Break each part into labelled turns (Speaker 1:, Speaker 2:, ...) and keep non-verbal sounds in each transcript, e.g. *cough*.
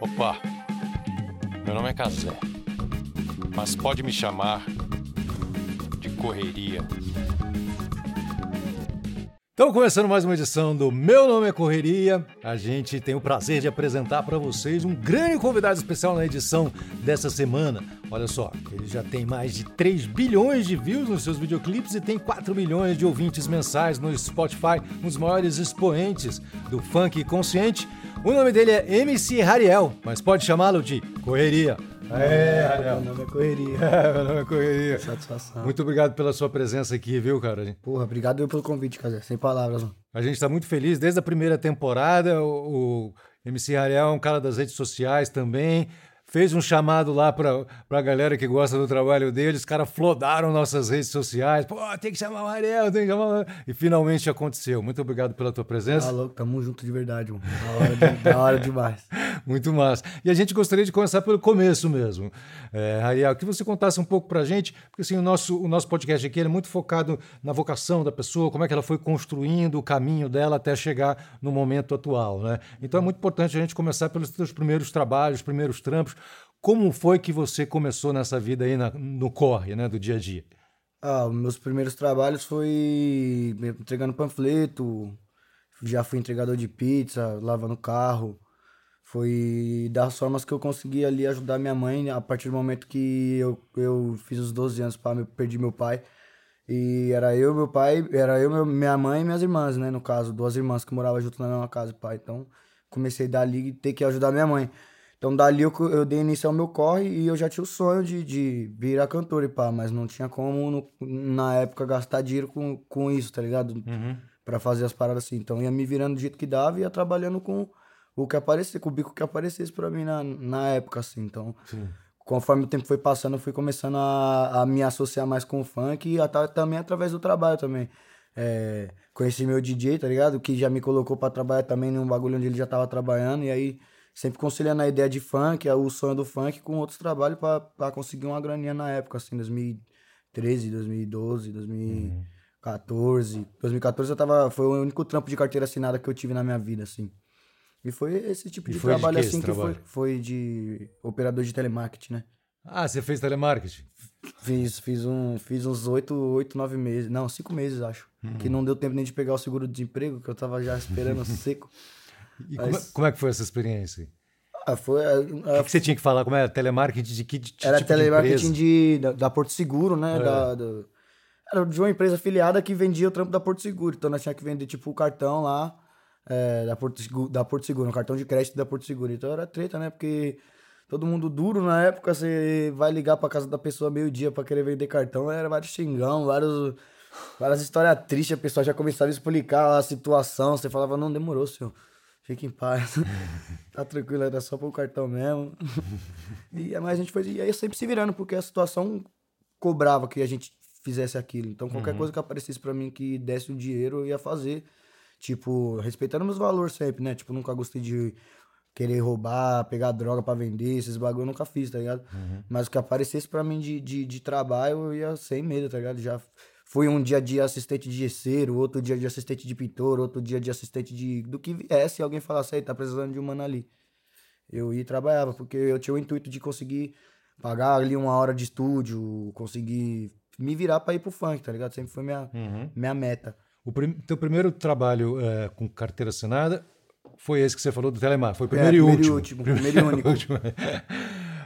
Speaker 1: Opa, meu nome é Casé, mas pode me chamar de Correria.
Speaker 2: Então, começando mais uma edição do Meu Nome é Correria, a gente tem o prazer de apresentar para vocês um grande convidado especial na edição dessa semana. Olha só, ele já tem mais de 3 bilhões de views nos seus videoclipes e tem 4 milhões de ouvintes mensais no Spotify, um dos maiores expoentes do funk consciente. O nome dele é MC Hariel, mas pode chamá-lo de Correria.
Speaker 3: É, Ariel. Meu nome é Correria. *laughs*
Speaker 2: É, meu nome é Correria.
Speaker 3: Satisfação.
Speaker 2: Muito obrigado pela sua presença aqui, viu, cara?
Speaker 3: Porra, obrigado pelo convite, cara. Sem palavras, mano.
Speaker 2: A gente está muito feliz. Desde a primeira temporada, o, o MC Ariel é um cara das redes sociais também. Fez um chamado lá para a galera que gosta do trabalho dele. Os caras flodaram nossas redes sociais. Pô, tem que chamar o Ariel, tem que chamar o... E finalmente aconteceu. Muito obrigado pela tua presença.
Speaker 3: Tá louco, tamo junto de verdade, mano. Da hora, de, da hora demais. *laughs*
Speaker 2: Muito massa. E a gente gostaria de começar pelo começo mesmo. É, Ariel, que você contasse um pouco pra gente, porque assim, o nosso, o nosso podcast aqui é muito focado na vocação da pessoa, como é que ela foi construindo o caminho dela até chegar no momento atual, né? Então é muito importante a gente começar pelos seus primeiros trabalhos, primeiros trampos. Como foi que você começou nessa vida aí na, no corre, né, do dia a dia?
Speaker 3: Ah, meus primeiros trabalhos foi entregando panfleto, já fui entregador de pizza, lavando carro. Foi das formas que eu consegui ali ajudar minha mãe a partir do momento que eu, eu fiz os 12 anos, para perdi meu pai. E era eu, meu pai, era eu, meu, minha mãe e minhas irmãs, né? No caso, duas irmãs que moravam junto na mesma casa, pai. Então, comecei dali e ter que ajudar minha mãe. Então, dali eu, eu dei início ao meu corre e eu já tinha o sonho de, de virar cantor e pá, mas não tinha como, no, na época, gastar dinheiro com, com isso, tá ligado?
Speaker 2: Uhum.
Speaker 3: Pra fazer as paradas assim. Então, ia me virando do jeito que dava e ia trabalhando com o que aparecer, com o bico que aparecesse pra mim na, na época, assim. Então,
Speaker 2: Sim.
Speaker 3: conforme o tempo foi passando, eu fui começando a, a me associar mais com o funk e até, também através do trabalho também. É, conheci meu DJ, tá ligado? Que já me colocou pra trabalhar também num bagulho onde ele já tava trabalhando. E aí, sempre conciliando a ideia de funk, o sonho do funk com outros trabalhos pra conseguir uma graninha na época, assim, 2013, 2012, 2014. 2014 eu tava. Foi o único trampo de carteira assinada que eu tive na minha vida, assim. E foi esse tipo
Speaker 2: E
Speaker 3: de
Speaker 2: foi de
Speaker 3: trabalho
Speaker 2: que
Speaker 3: assim que foi,
Speaker 2: trabalho?
Speaker 3: foi de operador de telemarketing, né?
Speaker 2: Ah, você fez telemarketing?
Speaker 3: Fiz, fiz, um, fiz uns oito, oito, nove meses. Não, cinco meses, acho.
Speaker 2: Uhum.
Speaker 3: Que não deu tempo nem de pegar o seguro-desemprego, que eu tava já esperando *laughs* seco.
Speaker 2: E
Speaker 3: Mas-
Speaker 2: como, é, como é que foi essa experiência?
Speaker 3: Ah, foi.
Speaker 2: O que, você tinha que falar? Como era? Telemarketing de que de,
Speaker 3: Era
Speaker 2: tipo
Speaker 3: telemarketing de, da, da Porto Seguro, né?
Speaker 2: É.
Speaker 3: Da, era de uma empresa afiliada que vendia o trampo da Porto Seguro. Então nós tinha que vender, tipo, o cartão lá é, da, Porto Seguro, da Porto Seguro, um cartão de crédito da Porto Seguro. Então era treta, né? Porque todo mundo duro na época, você vai ligar pra casa da pessoa meio-dia pra querer vender cartão, era vários xingão, vários. Várias histórias tristes, a pessoa já começava a explicar a situação. Você falava, não, demorou, senhor. Fique em paz. *laughs* tá tranquilo, era só pro cartão mesmo. *laughs* e mas a gente foi. E aí sempre se virando, porque a situação cobrava que a gente fizesse aquilo. Então qualquer coisa que aparecesse pra mim que desse o dinheiro, eu ia fazer. Tipo, respeitando meus valores sempre, né? Tipo, nunca gostei de querer roubar, pegar droga pra vender, esses bagulho eu nunca fiz, tá ligado? Mas o que aparecesse pra mim de, de, de trabalho, eu ia sem medo, tá ligado? Já fui um dia de assistente de gesseiro, outro dia de assistente de pintor, outro dia de assistente de. do que viesse, e alguém falasse, aí, tá precisando de um mano ali. Eu ia e trabalhava, porque eu tinha o intuito de conseguir pagar ali uma hora de estúdio, conseguir me virar pra ir pro funk, tá ligado? Sempre foi minha,
Speaker 2: Uhum.
Speaker 3: minha meta.
Speaker 2: O prim... teu primeiro trabalho é, com carteira assinada foi esse que você falou do telemarketing. Foi o primeiro,
Speaker 3: É,
Speaker 2: e,
Speaker 3: primeiro e
Speaker 2: último.
Speaker 3: último, primeiro e *laughs* único.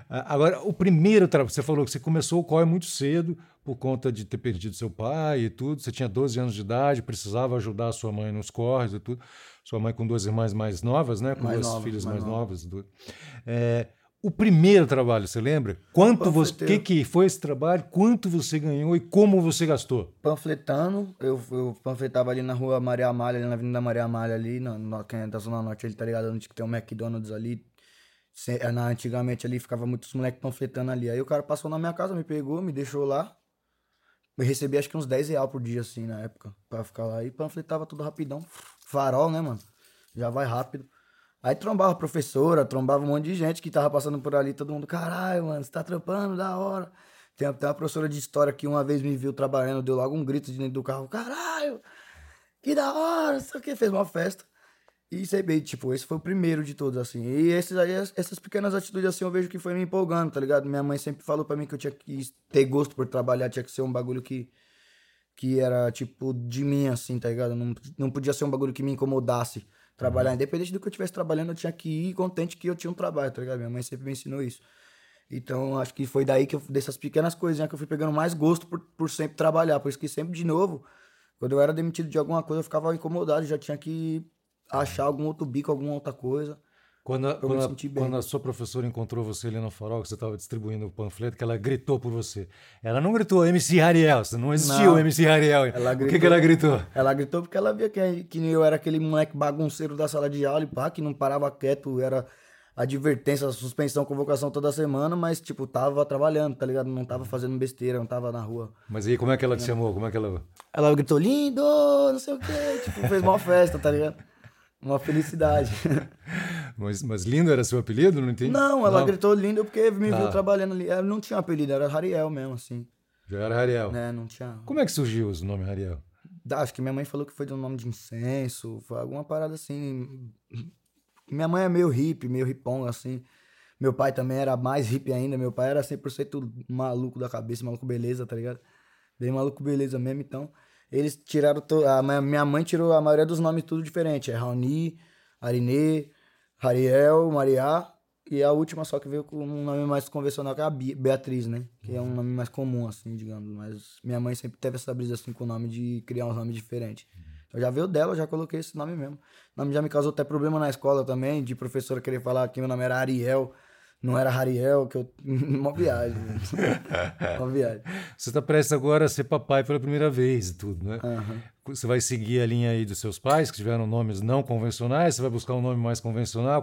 Speaker 2: Ah, Agora, o primeiro trabalho, você falou que você começou o corre muito cedo por conta de ter perdido seu pai e tudo. Você tinha 12 anos de idade, precisava ajudar a sua mãe nos corres e tudo. Sua mãe com duas irmãs mais novas, né? Com
Speaker 3: Mais
Speaker 2: duas
Speaker 3: novas,
Speaker 2: filhas mais,
Speaker 3: mais
Speaker 2: novas. du- É, o primeiro trabalho, você lembra? Quanto você, que, que foi esse trabalho? Quanto você ganhou e como você gastou?
Speaker 3: panfletando. Eu, eu panfletava ali na rua Maria Amália, ali na Avenida Maria Amália, ali, na, na, quem é da Zona Norte, ele tá ligado? Onde tem um McDonald's ali. É, na, antigamente ali ficava muitos moleques panfletando ali. Aí o cara passou na minha casa, me pegou, me deixou lá. Eu recebi acho que uns 10 reais por dia, assim, na época, pra ficar lá. E panfletava tudo rapidão. Farol, né, mano? Já vai rápido. Aí trombava a professora, trombava um monte de gente que tava passando por ali, todo mundo, caralho, mano, você tá trampando, da hora. Tem até uma professora de história que uma vez me viu trabalhando, deu logo um grito de dentro do carro, caralho, que da hora, não sei o que, fez uma festa. E sempre, tipo, esse foi o primeiro de todos, assim. E esses aí, essas pequenas atitudes, assim, eu vejo que foi me empolgando, tá ligado? Minha mãe sempre falou pra mim que eu tinha que ter gosto por trabalhar, tinha que ser um bagulho que, que era, tipo, de mim, assim, tá ligado? Não, não podia ser um bagulho que me incomodasse trabalhar. Uhum. Independente do que eu estivesse trabalhando, eu tinha que ir contente que eu tinha um trabalho, tá ligado? Minha mãe sempre me ensinou isso. Então, acho que foi daí que eu, dessas pequenas coisinhas que eu fui pegando mais gosto por, por sempre trabalhar. Por isso que sempre, de novo, quando eu era demitido de alguma coisa, eu ficava incomodado, já tinha que achar algum outro bico, alguma outra coisa.
Speaker 2: Quando a, quando, a, quando a, sua professora encontrou você ali no farol, que você estava distribuindo o panfleto, que ela gritou por você. Ela não gritou MC Hariel, não existia o MC Hariel. Ela gritou, o que, que ela gritou?
Speaker 3: Ela gritou porque ela via que, que eu era aquele moleque bagunceiro da sala de aula e pá, que não parava quieto, era advertência, suspensão, convocação toda semana, mas, tipo, tava trabalhando, tá ligado? Não tava fazendo besteira, não tava na rua.
Speaker 2: Mas aí, como é que ela te chamou? Como é que ela...
Speaker 3: Ela gritou, lindo, não sei o quê, tipo, fez uma festa, tá ligado? Uma felicidade. *laughs*
Speaker 2: mas, mas lindo era seu apelido? Não entendi.
Speaker 3: Não, ela não. gritou lindo porque me ah. viu trabalhando ali. Ela não tinha apelido, era Rariel mesmo, assim.
Speaker 2: Já era Rariel?
Speaker 3: É, não tinha.
Speaker 2: Como é que surgiu o nome Rariel?
Speaker 3: Acho que minha mãe falou que foi do nome de incenso, foi alguma parada assim. Minha mãe é meio hippie, meio hipong, assim. Meu pai também era mais hippie ainda. Meu pai era 100% maluco da cabeça, maluco beleza, tá ligado? Bem maluco beleza mesmo, então. Eles tiraram. To... A minha mãe tirou a maioria dos nomes tudo diferente. É Raoni, Arinê, Ariel, Maria. E a última só que veio com um nome mais convencional, que é a Beatriz, né? Que é um nome mais comum, assim, digamos. Mas minha mãe sempre teve essa brisa, assim, com o nome de criar um nome diferente. Então já veio dela, já coloquei esse nome mesmo. O nome já me causou até problema na escola também, de professora querer falar que meu nome era Ariel não era Hariel, que eu. *laughs* Uma viagem. *laughs* Uma viagem.
Speaker 2: Você está prestes agora a ser papai pela primeira vez e tudo, né? Uhum. Você vai seguir a linha aí dos seus pais, que tiveram nomes não convencionais? Você vai buscar um nome mais convencional?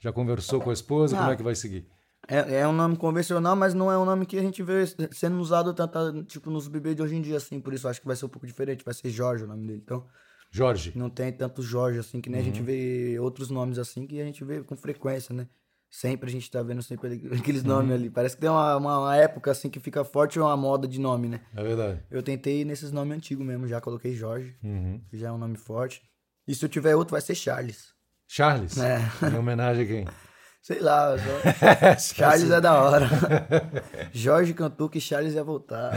Speaker 2: Já conversou com a esposa? Como é que vai seguir?
Speaker 3: É, é um nome convencional, mas não é um nome que a gente vê sendo usado tanto, tipo, nos bebês de hoje em dia, assim. Por isso acho que vai ser um pouco diferente. Vai ser Jorge o nome dele. Então.
Speaker 2: Jorge.
Speaker 3: Não tem tanto Jorge, assim, que nem uhum. a gente vê outros nomes assim que a gente vê com frequência, né? Sempre a gente tá vendo sempre *laughs* aqueles nomes ali. Parece que tem uma, uma, uma, época assim que fica forte uma moda de nome, né?
Speaker 2: É verdade.
Speaker 3: Eu tentei nesses nomes antigos mesmo, já coloquei Jorge, uhum. que já é um nome forte. E se eu tiver outro, vai ser Charles.
Speaker 2: Charles? É. Em homenagem a quem? *laughs*
Speaker 3: Sei lá, só... *laughs* Charles é da hora. Jorge cantou que Charles ia voltar. *laughs*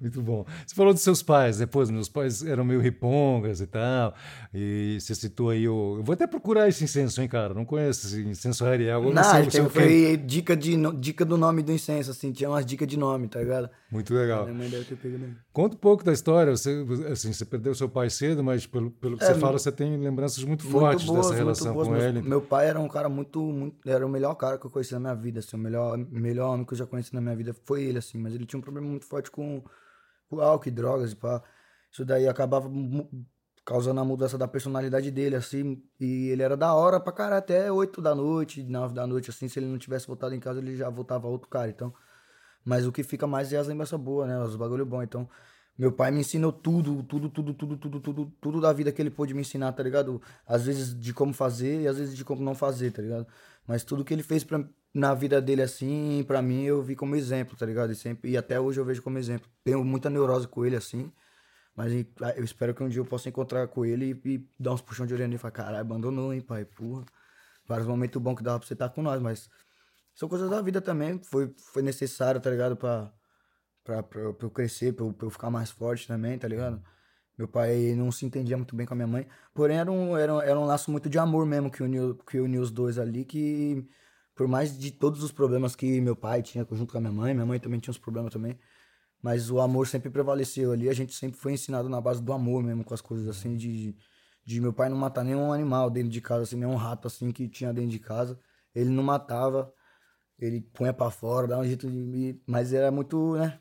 Speaker 2: Muito bom. Você falou dos seus pais, depois meus pais eram meio ripongas e tal, e você citou aí o... Eu vou até procurar esse incenso, hein, cara? Não conheço esse incenso Ariel.
Speaker 3: Não, não sei, tem, foi dica, de, dica do nome do incenso, assim, tinha umas dicas de nome, tá ligado?
Speaker 2: Muito legal. Minha mãe deve ter pego Conta um pouco da história, você, assim, você perdeu seu pai cedo, mas pelo, pelo que é, você fala, você tem lembranças muito, muito fortes boas, dessa relação relação com ele.
Speaker 3: Meu pai era um cara muito, muito. Era o melhor cara que eu conheci na minha vida, assim. O melhor, melhor homem que eu já conheci na minha vida foi ele, assim. Mas ele tinha um problema muito forte com, com álcool e drogas e pá. Isso daí acabava causando a mudança da personalidade dele, assim. E ele era da hora pra caralho, até 8 da noite, 9 da noite, assim. Se ele não tivesse voltado em casa, ele já voltava outro cara, então. Mas o que fica mais é as lembranças boas, né? Os bagulho bom. Então, meu pai me ensinou tudo, tudo, tudo, tudo, tudo, tudo, tudo da vida que ele pôde me ensinar, tá ligado? Às vezes de como fazer e às vezes de como não fazer, tá ligado? Mas tudo que ele fez pra, na vida dele assim, pra mim, eu vi como exemplo, tá ligado? E, sempre, e até hoje eu vejo como exemplo. Tenho muita neurose com ele assim, mas eu espero que um dia eu possa encontrar com ele e, e dar uns puxão de orelha e falar: caralho, abandonou, hein, pai? Porra. Vários momentos bons que dava pra você estar com nós, mas são coisas da vida também. Foi, foi necessário, tá ligado? Pra pra, pra, pra eu crescer, pra eu, pra eu ficar mais forte também, tá ligado? Meu pai não se entendia muito bem com a minha mãe. Porém, era um, era, era um laço muito de amor mesmo que uniu, que uniu os dois ali, que por mais de todos os problemas que meu pai tinha junto com a minha mãe, minha mãe também tinha uns problemas também, mas o amor sempre prevaleceu ali, a gente sempre foi ensinado na base do amor mesmo, com as coisas assim, de, de meu pai não matar nenhum animal dentro de casa, assim, nenhum rato assim que tinha dentro de casa, ele não matava, ele punha para fora, dava um jeito de... Mas era muito, né,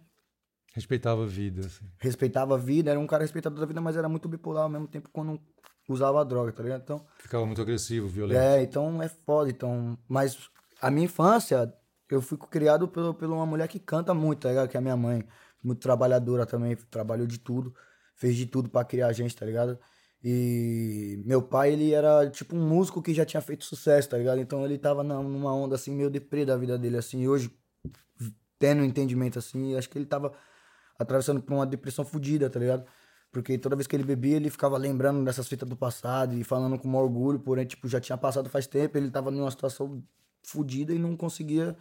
Speaker 2: Respeitava a vida, assim.
Speaker 3: Respeitava a vida, era um cara respeitador da vida, mas era muito bipolar ao mesmo tempo quando usava a droga, tá ligado? Então.
Speaker 2: Ficava muito agressivo, violento.
Speaker 3: É, então é foda. Então, mas a minha infância, eu fui criado por, por uma mulher que canta muito, tá ligado? Que é a minha mãe. Muito trabalhadora também, trabalhou de tudo, fez de tudo para criar a gente, tá ligado? E meu pai, ele era tipo um músico que já tinha feito sucesso, tá ligado? Então ele tava numa onda assim, meio deprê da vida dele, assim. E hoje, tendo um entendimento assim, acho que ele tava atravessando por uma depressão fodida, tá ligado? Porque toda vez que ele bebia, ele ficava lembrando dessas fitas do passado e falando com orgulho, porém, tipo, já tinha passado faz tempo, ele tava numa situação fodida e não conseguia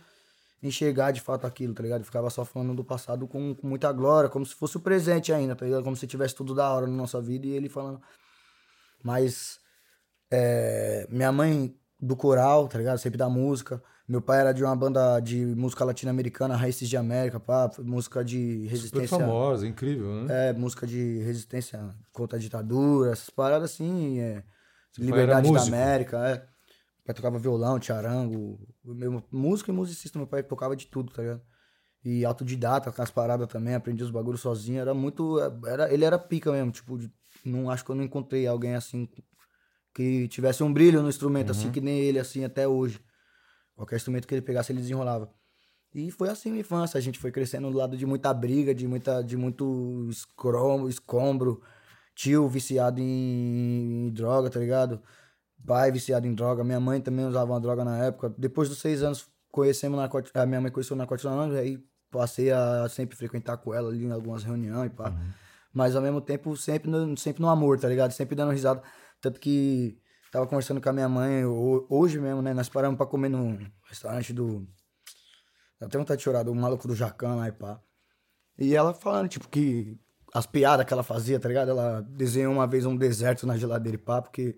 Speaker 3: enxergar de fato aquilo, tá ligado? Ficava só falando do passado com, com muita glória, como se fosse o presente ainda, tá ligado? Como se tivesse tudo da hora na nossa vida e ele falando. Mas é, minha mãe do coral, tá ligado? Sempre da música. Meu pai era de uma banda de música latino-americana, Raízes de América, pá, música de resistência.
Speaker 2: Super famosa, incrível, né?
Speaker 3: É, música de resistência contra a ditadura, essas paradas assim, é, liberdade da América, é. Meu pai tocava violão, charango, meu, música e musicista, meu pai tocava de tudo, tá ligado? E autodidata com as paradas também, aprendi os bagulhos sozinho, era muito, era, ele era pica mesmo, tipo, não acho que eu não encontrei alguém assim que tivesse um brilho no instrumento, assim, uhum. assim, que nem ele, assim, até hoje. Qualquer instrumento que ele pegasse, ele desenrolava. E foi assim a minha infância. A gente foi crescendo do lado de muita briga, de, muita, de muito escromo, escombro. Tio viciado em, em, droga, tá ligado? Pai viciado em droga. Minha mãe também usava uma droga na época. Depois dos seis anos, conhecemos a minha mãe conheceu na Anônimos, aí passei a sempre frequentar com ela ali em algumas reuniões e pá. Uhum. Mas ao mesmo tempo, sempre no, sempre no amor, tá ligado? Sempre dando risada. Tanto que Tava conversando com a minha mãe hoje mesmo, né? Nós paramos pra comer no restaurante do. Dá até vontade de chorar, do maluco do Jacan lá e pá. E ela falando, tipo, que as piadas que ela fazia, tá ligado? Ela desenhou uma vez um deserto na geladeira e pá, porque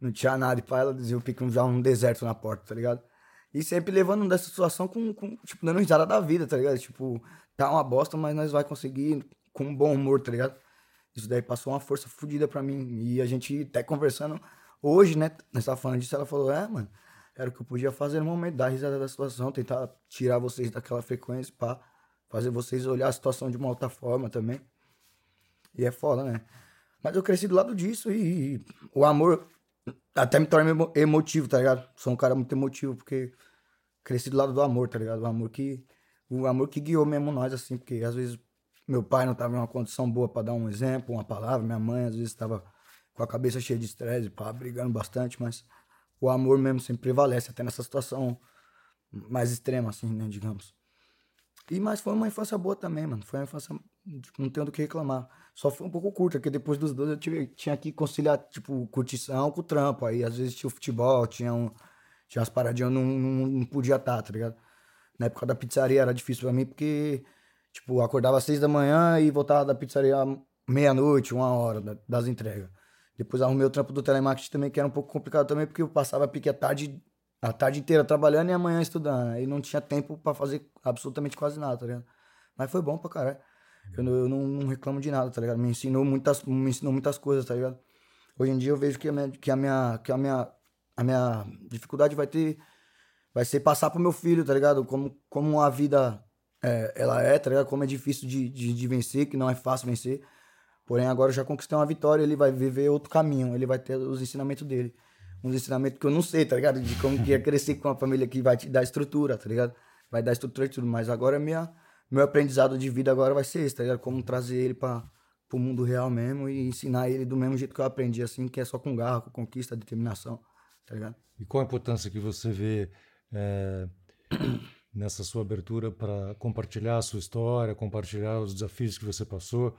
Speaker 3: não tinha nada e pá, ela desenhou já um deserto na porta, tá ligado? E sempre levando dessa situação com, com, tipo, dando risada da vida, tá ligado? Tipo, tá uma bosta, mas nós vai conseguir com um bom humor, tá ligado? Isso daí passou uma força fodida pra mim. E a gente até conversando, Hoje, né, nós tá falando disso, ela falou, é, mano, era o que eu podia fazer no momento, dar risada da situação, tentar tirar vocês daquela frequência, pá, fazer vocês olhar a situação de uma outra forma também. E é foda, né? Mas eu cresci do lado disso e, e o amor até me torna emotivo, tá ligado? Sou um cara muito emotivo, porque cresci do lado do amor, tá ligado? O amor que. O amor que guiou mesmo nós, assim, porque às vezes meu pai não tava em uma condição boa para dar um exemplo, uma palavra, minha mãe às vezes estava com a cabeça cheia de estresse, pá, brigando bastante, mas o amor mesmo sempre prevalece, até nessa situação mais extrema, assim, né, digamos. E, mas foi uma infância boa também, mano. Foi uma infância, tipo, não tenho do que reclamar. Só foi um pouco curta, porque depois dos dois eu tive, tinha que conciliar, tipo, curtição com o trampo. Aí, às vezes, tinha o futebol, tinha, um, tinha umas paradinhas, eu não, não, não podia estar, tá ligado? Na época da pizzaria era difícil pra mim, porque, tipo, acordava às seis da manhã e voltava da pizzaria meia-noite, uma hora das entregas. Depois arrumei o trampo do telemarketing também, que era um pouco complicado também, porque eu passava pique a tarde, a tarde inteira trabalhando e amanhã estudando. Aí não tinha tempo para fazer absolutamente quase nada, tá ligado? Mas foi bom pra caralho. Eu, eu não, não, reclamo de nada, tá ligado? Me ensinou muitas, me ensinou muitas coisas, tá ligado? Hoje em dia eu vejo que a minha, que a minha, que a minha, a minha dificuldade vai ter, vai ser passar pro meu filho, tá ligado? Como, como a vida é, ela é, tá ligado? Como é difícil de, de, de vencer, que não é fácil vencer. Porém, agora eu já conquistei uma vitória, ele vai viver outro caminho, ele vai ter os ensinamentos dele. Uns ensinamentos que eu não sei, tá ligado? De como que é crescer com uma família que vai te dar estrutura, tá ligado? Vai dar estrutura e tudo. Mas agora minha, meu aprendizado de vida agora vai ser esse, tá ligado? Como trazer ele para o mundo real mesmo e ensinar ele do mesmo jeito que eu aprendi, assim, que é só com garra, com conquista, determinação, tá ligado?
Speaker 2: E qual a importância que você vê é, nessa sua abertura para compartilhar a sua história, compartilhar os desafios que você passou?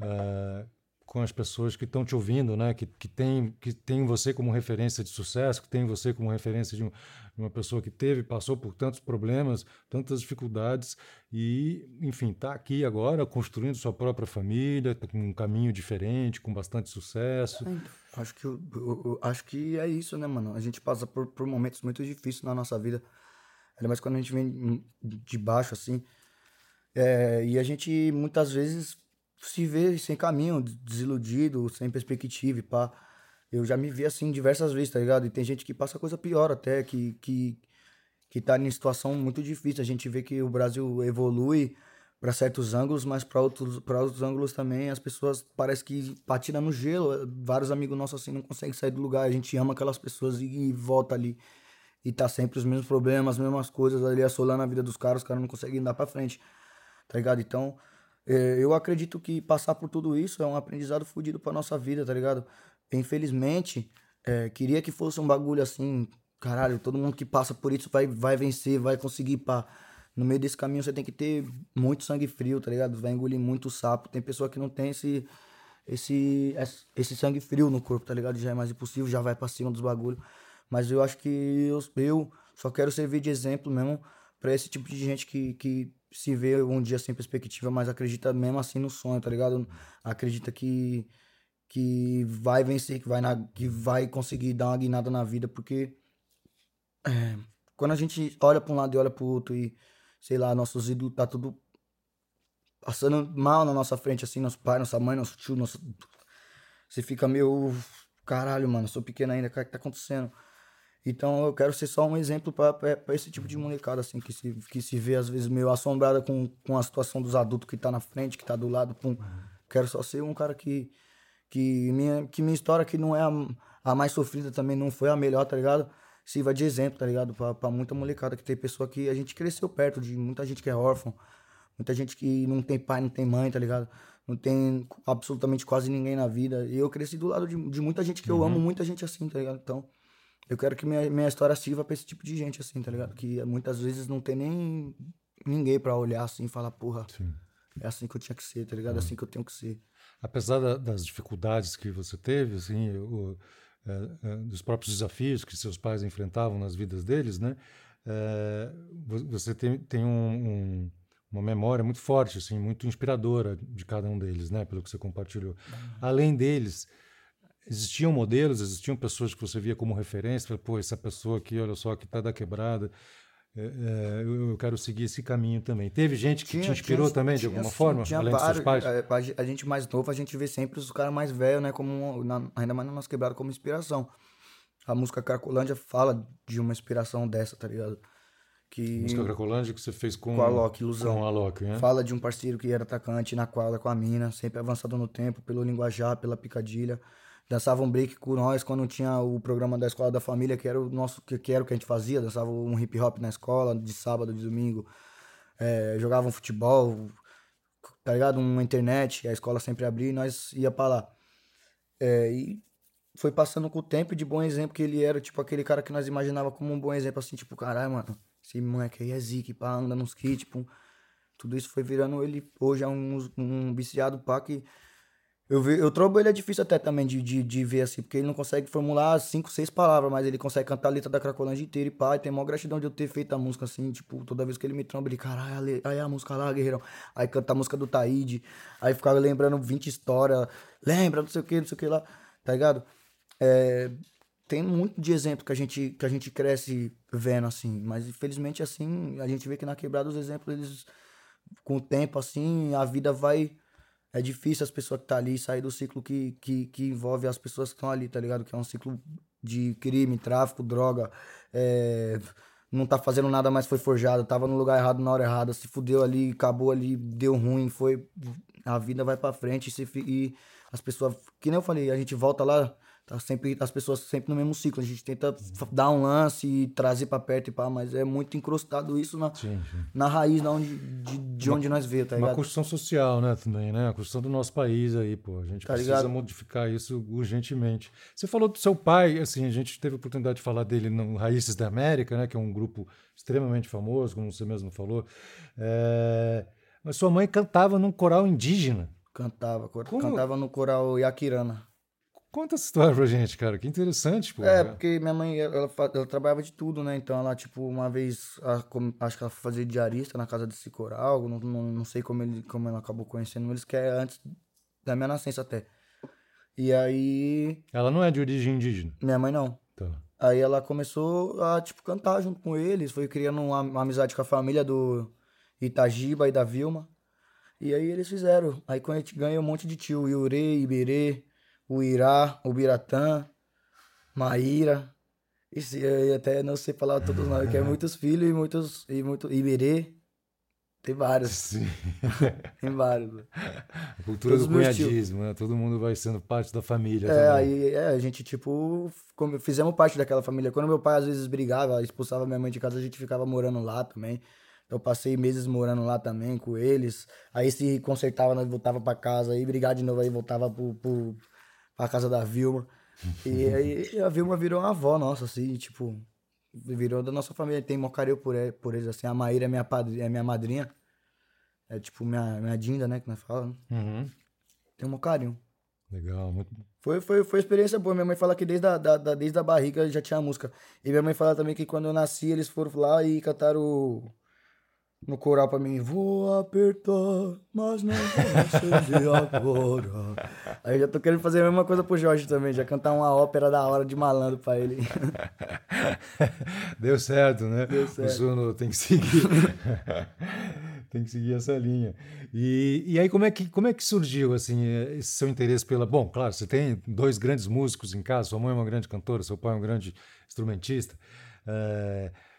Speaker 2: uh, com as pessoas que estão te ouvindo, né? Que, que, tem, que tem você como referência de sucesso, que tem você como referência de, um, de uma pessoa que teve, passou por tantos problemas, tantas dificuldades e, enfim, está aqui agora construindo sua própria família, tá com um caminho diferente, com bastante sucesso.
Speaker 3: Acho que, eu, eu, eu, acho que é isso, né, mano? A gente passa por, por momentos muito difíceis na nossa vida, ainda mais quando a gente vem de baixo, assim. É, e a gente muitas vezes se vê sem caminho, desiludido, sem perspectiva e pá. Eu já me vi assim diversas vezes, tá ligado? E tem gente que passa coisa pior até, que, que, que tá em situação muito difícil. A gente vê que o Brasil evolui para certos ângulos, mas para outros, pra outros ângulos também as pessoas parece que patina no gelo. Vários amigos nossos assim não conseguem sair do lugar. A gente ama aquelas pessoas e, e volta ali. E tá sempre os mesmos problemas, as mesmas coisas ali assolando a vida dos caras, os caras não conseguem andar pra frente. Tá ligado? Então, é, eu acredito que passar por tudo isso é um aprendizado fodido pra nossa vida, tá ligado? Infelizmente, é, queria que fosse um bagulho assim, caralho, todo mundo que passa por isso vai, vai vencer, vai conseguir pá. No meio desse caminho você tem que ter muito sangue frio, tá ligado? Vai engolir muito sapo. Tem pessoa que não tem esse, esse, esse sangue frio no corpo, tá ligado? Já é mais impossível, já vai pra cima dos bagulhos. Mas eu acho que eu, eu só quero servir de exemplo mesmo pra esse tipo de gente que, que se vê um dia sem perspectiva, mas acredita mesmo assim no sonho, tá ligado? Acredita que, que vai vencer, que vai, na, que vai conseguir dar uma guinada na vida, porque é, quando a gente olha pra um lado e olha pro outro e, sei lá, nossos ídolos tá tudo passando mal na nossa frente, assim, nosso pai, nossa mãe, nosso tio, nosso... Você fica meio. Caralho, mano, sou pequeno ainda, o que, é que tá acontecendo? Então eu quero ser só um exemplo para esse tipo de molecada, assim, que se, que se vê às vezes meio assombrada com, com a situação dos adultos que tá na frente, que tá do lado. Pum. Quero só ser um cara que. Que minha, que minha história, que não é a, a mais sofrida também, não foi a melhor, tá ligado? Sirva de exemplo, tá ligado? Pra, pra muita molecada, que tem pessoa que a gente cresceu perto de muita gente que é órfão, muita gente que não tem pai, não tem mãe, tá ligado? Não tem absolutamente quase ninguém na vida. E eu cresci do lado de, de muita gente que uhum. eu amo, muita gente assim, tá ligado? Então. Eu quero que minha, minha história sirva pra esse tipo de gente, assim, tá ligado? Que muitas vezes não tem nem ninguém pra olhar assim e falar, porra, Sim. é assim que eu tinha que ser, tá ligado? É assim que eu tenho que ser.
Speaker 2: Apesar da, das dificuldades que você teve, assim, o, é, é, dos próprios desafios que seus pais enfrentavam nas vidas deles, né? É, você tem, tem um, um, uma memória muito forte, assim, muito inspiradora de cada um deles, né? Pelo que você compartilhou. Uhum. Além deles, existiam modelos, existiam pessoas que você via como referência, pô, essa pessoa aqui, olha só, que está da quebrada, é, é, eu, quero seguir esse caminho também. Teve gente que tinha, te inspirou tinha, também, tinha, de alguma forma,
Speaker 3: além vários, dos seus pais? A, a, gente mais novo, a gente vê sempre os caras mais velhos, né, como, na, ainda mais na nossa quebrada, como inspiração. A música Cracolândia fala de uma inspiração dessa, tá ligado?
Speaker 2: Que, a música Cracolândia que você fez com,
Speaker 3: com a Loki, Ilusão.
Speaker 2: Com a Loki, né?
Speaker 3: Fala de um parceiro que era atacante na quadra com a mina, sempre avançado no tempo, pelo linguajar, pela picadilha dançavam break com nós quando tinha o programa da escola da família, que era o nosso que, era o que a gente fazia, dançava um hip hop na escola de sábado, de domingo, é, jogavam futebol, tá ligado? Uma internet, a escola sempre abria e nós ia para lá. É, e foi passando com o tempo de bom exemplo que ele era, tipo aquele cara que nós imaginava como um bom exemplo, assim, tipo, caralho, mano, esse moleque aí é zique, pá, anda nos kits, tipo, tudo isso foi virando ele, hoje é um, um viciado, pá, que eu, vi, eu trobo ele é difícil até também de, de, de, ver assim, porque ele não consegue formular cinco, seis palavras, mas ele consegue cantar a letra da Cracolândia inteira e pá, e tem maior gratidão de eu ter feito a música assim, tipo, toda vez que ele me tromba, ele, caralho, aí a música lá, guerreirão. Aí canta a música do Taíde, aí ficava lembrando 20 histórias, lembra, não sei o que, não sei o que lá, tá ligado? É, tem muito de exemplo que a gente que a gente cresce vendo assim, mas infelizmente assim, a gente vê que na quebrada os exemplos eles com o tempo assim, a vida vai é difícil as pessoas que estão tá ali sair do ciclo que, que, que envolve as pessoas que estão ali, tá ligado? Que é um ciclo de crime, tráfico, droga, é, não tá fazendo nada, mas foi forjado, tava no lugar errado na hora errada, se fudeu ali, acabou ali, deu ruim, foi. A vida vai pra frente e, se, e as pessoas. Que nem eu falei, a gente volta lá Tá sempre, as pessoas sempre no mesmo ciclo. A gente tenta dar um lance e trazer para perto e pá, mas é muito encrostado isso na, sim, sim. na raiz de onde, de, de uma, onde nós vê, tá ligado?
Speaker 2: Uma construção social, né, também, né? A construção do nosso país aí, pô. A gente tá precisa ligado? modificar isso urgentemente. Você falou do seu pai, assim, a gente teve a oportunidade de falar dele no Raízes da América, né? Que é um grupo extremamente famoso, como você mesmo falou. É... Mas sua mãe cantava num coral indígena.
Speaker 3: Cantava, como? cantava no coral Yakirana.
Speaker 2: Conta essa história pra gente, cara. Que interessante, pô.
Speaker 3: É, porque minha mãe, ela, ela, trabalhava de tudo, né? Então ela, tipo, uma vez, acho que ela fazia diarista na casa desse coral. Não, não, não sei como, ele, como ela acabou conhecendo eles, que é antes da minha nascença até. E aí.
Speaker 2: Ela não é de origem indígena?
Speaker 3: Minha mãe não. Tá. Aí ela começou a, tipo, cantar junto com eles. Foi criando uma, uma amizade com a família do Itagiba e da Vilma. E aí eles fizeram. Aí quando a gente ganha um monte de tio, Iure, Iberê o Irá, o Biratã, Maíra. Isso, eu até não sei falar todos os nomes, que é muitos filhos e muitos. E muito, Iberê. Tem vários. Sim. *laughs* Tem vários.
Speaker 2: A cultura Todos do cunhadismo, né? Todo mundo vai sendo parte da família.
Speaker 3: É, também. aí é, a gente, tipo, como, fizemos parte daquela família. Quando meu pai às vezes brigava, expulsava minha mãe de casa, a gente ficava morando lá também. Eu passei meses morando lá também com eles. Aí se consertava, nós voltava para casa, aí brigar de novo, aí voltava pro, pro, a casa da Vilma. E aí a Vilma virou uma avó nossa, assim, tipo, virou da nossa família. Tem mó carinho por, por eles, assim. A Maíra é minha, padrinha, é minha madrinha. É tipo minha, minha Dinda, né, que nós falamos. Uhum. Tem um carinho.
Speaker 2: Legal, muito
Speaker 3: Foi, foi, foi experiência boa. Minha mãe fala que desde a, da, da- desde a barriga já tinha música. E minha mãe fala também que quando eu nasci, eles foram lá e cantaram no coral pra mim. Vou apertar, mas não vou acender agora. Aí eu já tô querendo fazer a mesma coisa pro Jorge também. Já cantar uma ópera da hora de malandro pra ele.
Speaker 2: Deu certo, né?
Speaker 3: Deu certo.
Speaker 2: O Zuno tem que seguir. *laughs* tem que seguir essa linha. E, e aí, como é, que, como é que surgiu assim, esse seu interesse pela. Bom, claro, você tem dois grandes músicos em casa, sua mãe é uma grande cantora, seu pai é um grande instrumentista. To-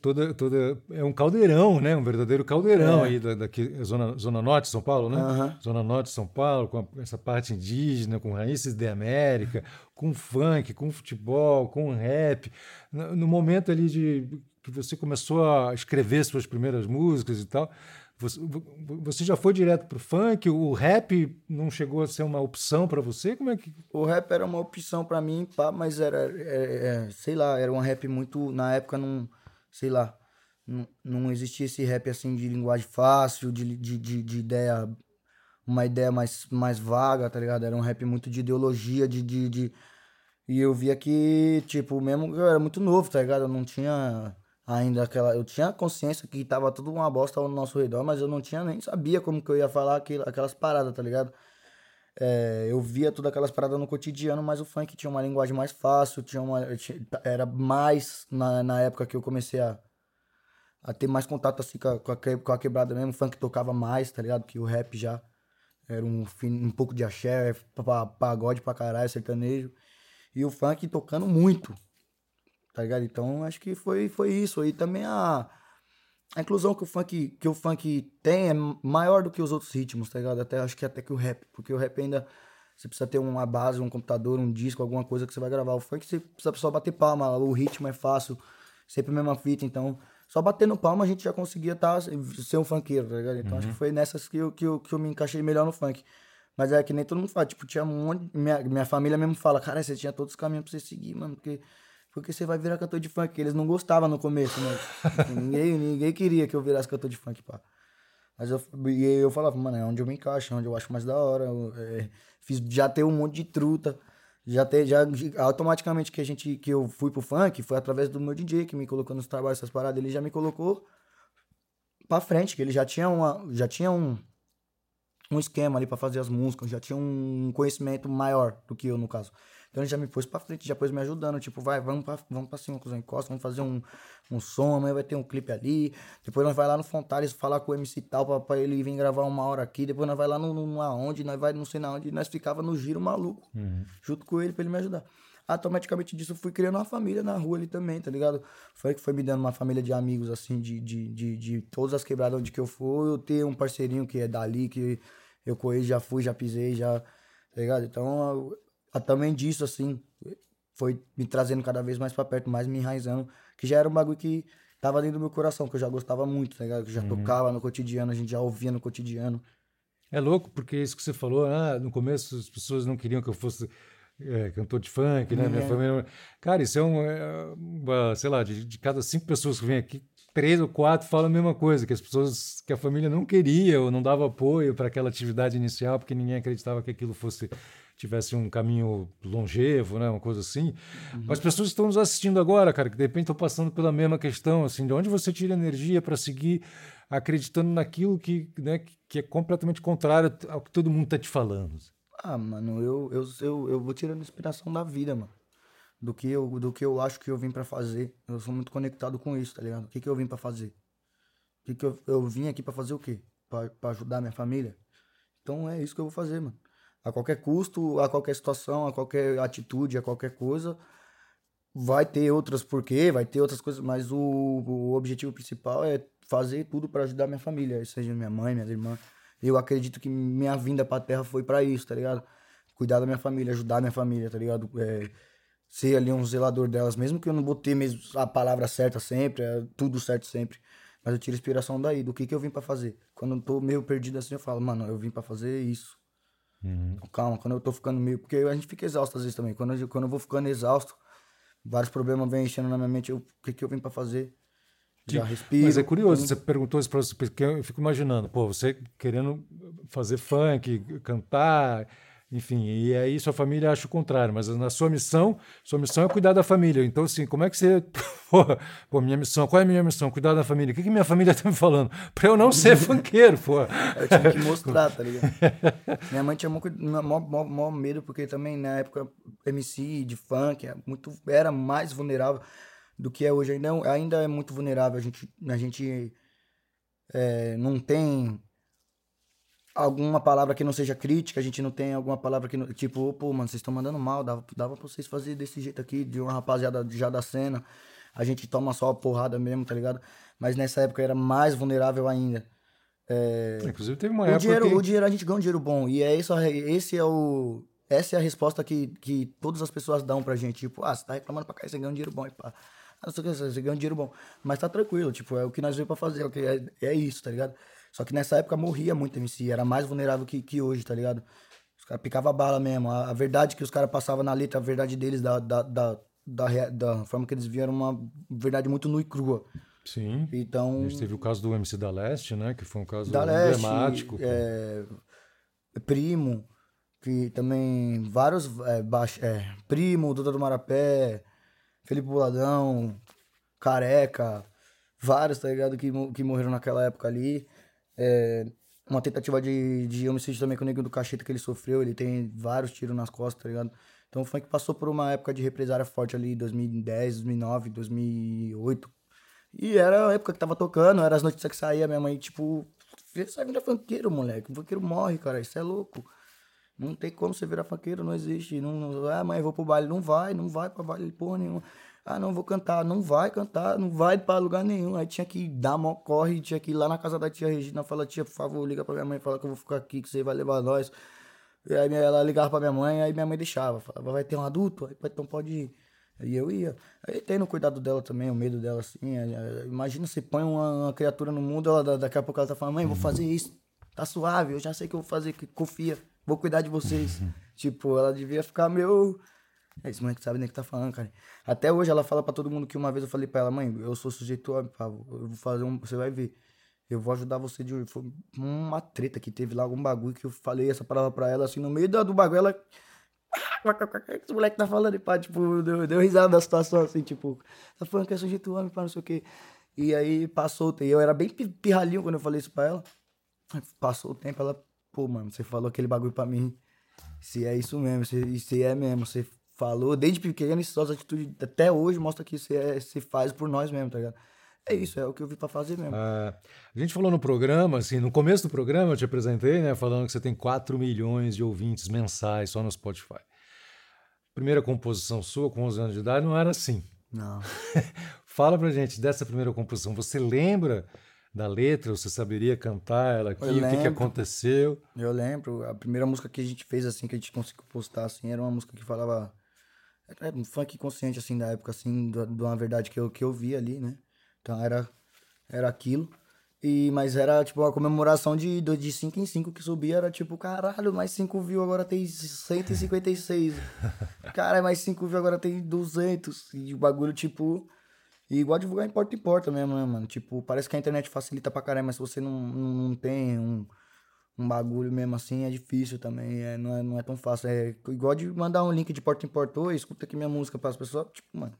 Speaker 2: toda, toda, é um caldeirão, né? Um verdadeiro caldeirão
Speaker 3: É.
Speaker 2: aí da, daqui, zona, zona Norte de São Paulo, né?
Speaker 3: Aham.
Speaker 2: Zona Norte de São Paulo, com a- essa parte indígena, com raízes de América, com funk, com futebol, com rap. No, no momento ali de que você começou a escrever suas primeiras músicas e tal, você, vo- você já foi direto pro funk? O rap não chegou a ser uma opção para você? Como é que
Speaker 3: O rap era uma opção pra mim, pá, mas era, é, é, sei lá, era um rap muito, na época não, sei lá, não, não existia esse rap assim de linguagem fácil, de, de, de, de ideia, uma ideia mais, mais vaga, tá ligado? Era um rap muito de ideologia, de, de, de... E eu via que, tipo, mesmo eu era muito novo, tá ligado? Eu não tinha ainda aquela... Eu tinha consciência que tava tudo uma bosta ao nosso redor, mas eu não tinha nem sabia como que eu ia falar aquilo, aquelas paradas, tá ligado? É, eu via todas aquelas paradas no cotidiano, mas o funk tinha uma linguagem mais fácil, tinha uma, era mais na, na época que eu comecei a, a ter mais contato assim com a, com, a, quebrada mesmo. O funk tocava mais, tá ligado? Que o rap já era um, um pouco de axé, pa- pagode pra caralho, sertanejo. E o funk tocando muito, tá ligado? Então acho que foi, foi isso. E também a, a inclusão que o funk que o funk tem é maior do que os outros ritmos, tá ligado? Até acho que até que o rap, porque o rap ainda você precisa ter uma base, um computador, um disco, alguma coisa que você vai gravar. O funk você precisa só bater palma, o ritmo é fácil, sempre a mesma fita, então só batendo palma a gente já conseguia tá, ser um funkeiro, tá ligado? Então acho que foi nessas que eu, que, eu, que eu me encaixei melhor no funk. Mas é que nem todo mundo fala, tipo, tinha um monte. Minha, minha família mesmo fala, cara, você tinha todos os caminhos pra você seguir, mano, porque porque você vai virar cantor de funk. Eles não gostavam no começo, né? *laughs* ninguém, ninguém queria que eu virasse cantor de funk, pá. Mas eu, e eu falava, mano, é onde eu me encaixo, é onde eu acho mais da hora. eu, é, fiz, já ter um monte de truta. Já ter, já, automaticamente que a gente, que eu fui pro funk, foi através do meu DJ que me colocou nos trabalhos, essas paradas. Ele já me colocou pra frente, que ele já tinha uma, já tinha um, um esquema ali pra fazer as músicas, já tinha um conhecimento maior do que eu, no caso. Então ele já me pôs pra frente, já pôs me ajudando, tipo, vai, vamos pra, vamos pra cima, cuzão, encosta, vamos fazer um, um som, amanhã vai ter um clipe ali, depois nós vai lá no Fontales falar com o MC tal pra, pra ele vir gravar uma hora aqui, depois nós vai lá no, no aonde, nós vai não sei na onde, nós ficava no giro maluco, junto com ele pra ele me ajudar. Automaticamente disso eu fui criando uma família na rua ali também, tá ligado? Foi que foi me dando uma família de amigos, assim, de, de, de, de todas as quebradas onde que eu for, eu ter um parceirinho que é dali, que eu conheço, já fui, já pisei, já, tá ligado? Então, também disso, assim, foi me trazendo cada vez mais pra perto, mais me enraizando, que já era um bagulho que tava dentro do meu coração, que eu já gostava muito, tá ligado? Que eu já tocava no cotidiano, a gente já ouvia no cotidiano.
Speaker 2: É louco, porque isso que você falou, ah, no começo as pessoas não queriam que eu fosse é, cantor de funk, né? Minha
Speaker 3: É.
Speaker 2: família. Cara, isso é um. é uma, sei lá, de, de cada cinco pessoas que vêm aqui, três ou quatro falam a mesma coisa, que as pessoas, que a família não queria ou não dava apoio para aquela atividade inicial, porque ninguém acreditava que aquilo fosse tivesse um caminho longevo, né, uma coisa assim. Mas as pessoas que estão nos assistindo agora, cara, que de repente estão passando pela mesma questão, assim, de onde você tira energia para seguir acreditando naquilo que, né, que é completamente contrário ao que todo mundo está te falando.
Speaker 3: Ah, mano, eu, eu, eu, eu vou tirando inspiração da vida, mano. Do que, eu, do que eu acho que eu vim pra fazer. Eu sou muito conectado com isso, tá ligado? O que, que eu vim pra fazer? O que, que eu, eu vim aqui pra fazer o quê? Pra ajudar minha família? Então é isso que eu vou fazer, mano. A qualquer custo, a qualquer situação, a qualquer atitude, a qualquer coisa. Vai ter outras porquê, vai ter outras coisas, mas o, o objetivo principal é fazer tudo pra ajudar minha família, seja minha mãe, minhas irmãs. Eu acredito que minha vinda pra terra foi pra isso, tá ligado? Cuidar da minha família, ajudar minha família, tá ligado? É, ser ali um zelador delas, mesmo que eu não botei mesmo a palavra certa sempre, é tudo certo sempre. Mas eu tiro inspiração daí, do que que eu vim pra fazer. Quando eu tô meio perdido assim, eu falo, mano, eu vim pra fazer isso. Calma, quando eu tô ficando meio. Porque a gente fica exausto às vezes também. Quando eu, quando eu vou ficando exausto, vários problemas vêm enchendo na minha mente. Eu, o que, que eu vim pra fazer? Já respiro.
Speaker 2: Mas é curioso, você perguntou isso para você, porque eu fico imaginando, pô, você querendo fazer funk, cantar, Enfim, e aí sua família acha o contrário, mas na sua missão, sua missão é cuidar da família. Então, assim, como é que você. *laughs* Pô, pô minha missão, qual é a minha missão? Cuidar da família. O que, que minha família *laughs* tá me falando? Pra eu não ser *laughs* funkeiro, pô.
Speaker 3: Eu tinha que mostrar, tá ligado? minha mãe tinha maior medo, porque também na época MC de funk é muito, era mais vulnerável do que é hoje. Ainda, é ainda é muito vulnerável. A gente, a gente é, não tem alguma palavra que não seja crítica, a gente não tem alguma palavra que não, tipo, pô, mano, vocês estão mandando mal, dava, dava pra vocês fazer desse jeito aqui, de uma rapaziada já da cena. A gente toma só a porrada mesmo, tá ligado? Mas nessa época era mais vulnerável ainda. É...
Speaker 2: Inclusive teve uma
Speaker 3: o
Speaker 2: época
Speaker 3: dinheiro,
Speaker 2: que...
Speaker 3: O dinheiro, a gente ganha um dinheiro bom. E é isso, esse é o... Essa é a resposta que, que todas as pessoas dão pra gente. Tipo, ah, você tá reclamando pra cá, você ganha um dinheiro bom. E pá. Ah, você ganha um dinheiro bom. Mas tá tranquilo, tipo, é o que nós veio pra fazer. É, é isso, tá ligado? Só que nessa época morria muito MC, era mais vulnerável que, que hoje, tá ligado? Os caras picavam bala mesmo. A, a, verdade que os caras passavam na letra, a verdade deles, da, da, da, da, da forma que eles viam, era uma verdade muito nua e crua.
Speaker 2: Sim.
Speaker 3: Então.
Speaker 2: A gente teve o caso do MC da Leste, né? Que foi um caso
Speaker 3: da Leste,
Speaker 2: emblemático.
Speaker 3: É, Primo, que também vários. É, baix, é, Primo, Duda do Marapé, Felipe Boladão, Careca, vários, tá ligado? Que, que morreram naquela época ali. É, uma tentativa de, de homicídio também com o Nego do Cacheta que ele sofreu. Ele tem vários tiros nas costas, tá ligado? Então o funk passou por uma época de represária forte ali, 2010, 2009, 2008. E era a época que tava tocando, era as notícias que saía, minha mãe, tipo, você virar funkeiro, moleque. O funkeiro morre, cara, isso é louco. Não tem como você virar funkeiro, não existe. Não, não, ah, mãe, vou pro baile. Não vai, não vai pra baile porra nenhuma. Ah, não vou cantar. Não vai cantar, não vai pra lugar nenhum. Aí tinha que dar mó corre, tinha que ir lá na casa da tia Regina, falar, tia, por favor, liga pra minha mãe, fala que eu vou ficar aqui, que você vai levar nós. E aí ela ligava pra minha mãe, aí minha mãe deixava. Falava, vai ter um adulto? Aí, então pode ir. Aí eu ia. Aí tem no cuidado dela também, o medo dela, assim. Imagina você põe uma, uma, criatura no mundo, ela, daqui a pouco ela tá falando, mãe, vou fazer isso. Tá suave, eu já sei que eu vou fazer, confia, vou cuidar de vocês. tipo, ela devia ficar meio é, esse moleque sabe nem o que tá falando, cara. Até hoje ela fala pra todo mundo que uma vez eu falei pra ela, mãe, eu sou sujeito a. Eu vou fazer um. Você vai ver. Eu vou ajudar você de. Foi uma treta que teve lá, algum bagulho que eu falei essa palavra pra ela, assim, no meio do, bagulho, ela. *laughs* Esse moleque tá falando, e pá, tipo, deu, deu risada da situação, assim, tipo, tá falando que é sujeito homem, pá, não sei o quê. E aí passou o tempo. Eu era bem pirralhinho quando eu falei isso pra ela. Passou o tempo, ela, pô, mano, você falou aquele bagulho pra mim. Se é isso mesmo, se, se é mesmo, você falou desde pequeno e suas atitudes até hoje mostra que você é, se faz por nós mesmo, tá ligado? É isso, é o que eu vi para fazer mesmo.
Speaker 2: a gente falou no programa, assim, no começo do programa eu te apresentei, né, falando que você tem 4 milhões de ouvintes mensais só no Spotify. Primeira composição sua, com 11 anos de idade, não era assim.
Speaker 3: Não. *laughs*
Speaker 2: Fala pra gente dessa primeira composição. Você lembra da letra? Você saberia cantar ela aqui? o que, que aconteceu?
Speaker 3: Eu lembro. A primeira música que a gente fez, assim, que a gente conseguiu postar, assim, era uma música que falava é um funk consciente, assim, da época, assim, de uma verdade que eu, que eu vi ali, né? Então era, era aquilo. E, mas era, tipo, a comemoração de 5 de cinco em 5 que subia, era tipo, caralho, mais 5 views, agora tem 156. *laughs* Cara, mais 5 views, agora tem 200. E o bagulho, tipo... E igual divulgar em porta em porta mesmo, né, mano? Tipo, parece que a internet facilita pra caramba, mas se você não, não, não tem um um bagulho mesmo assim é difícil também, é, não, é, não é tão fácil. É igual de mandar um link de porta em porta, oi, escuta aqui minha música para as pessoas, tipo, mano,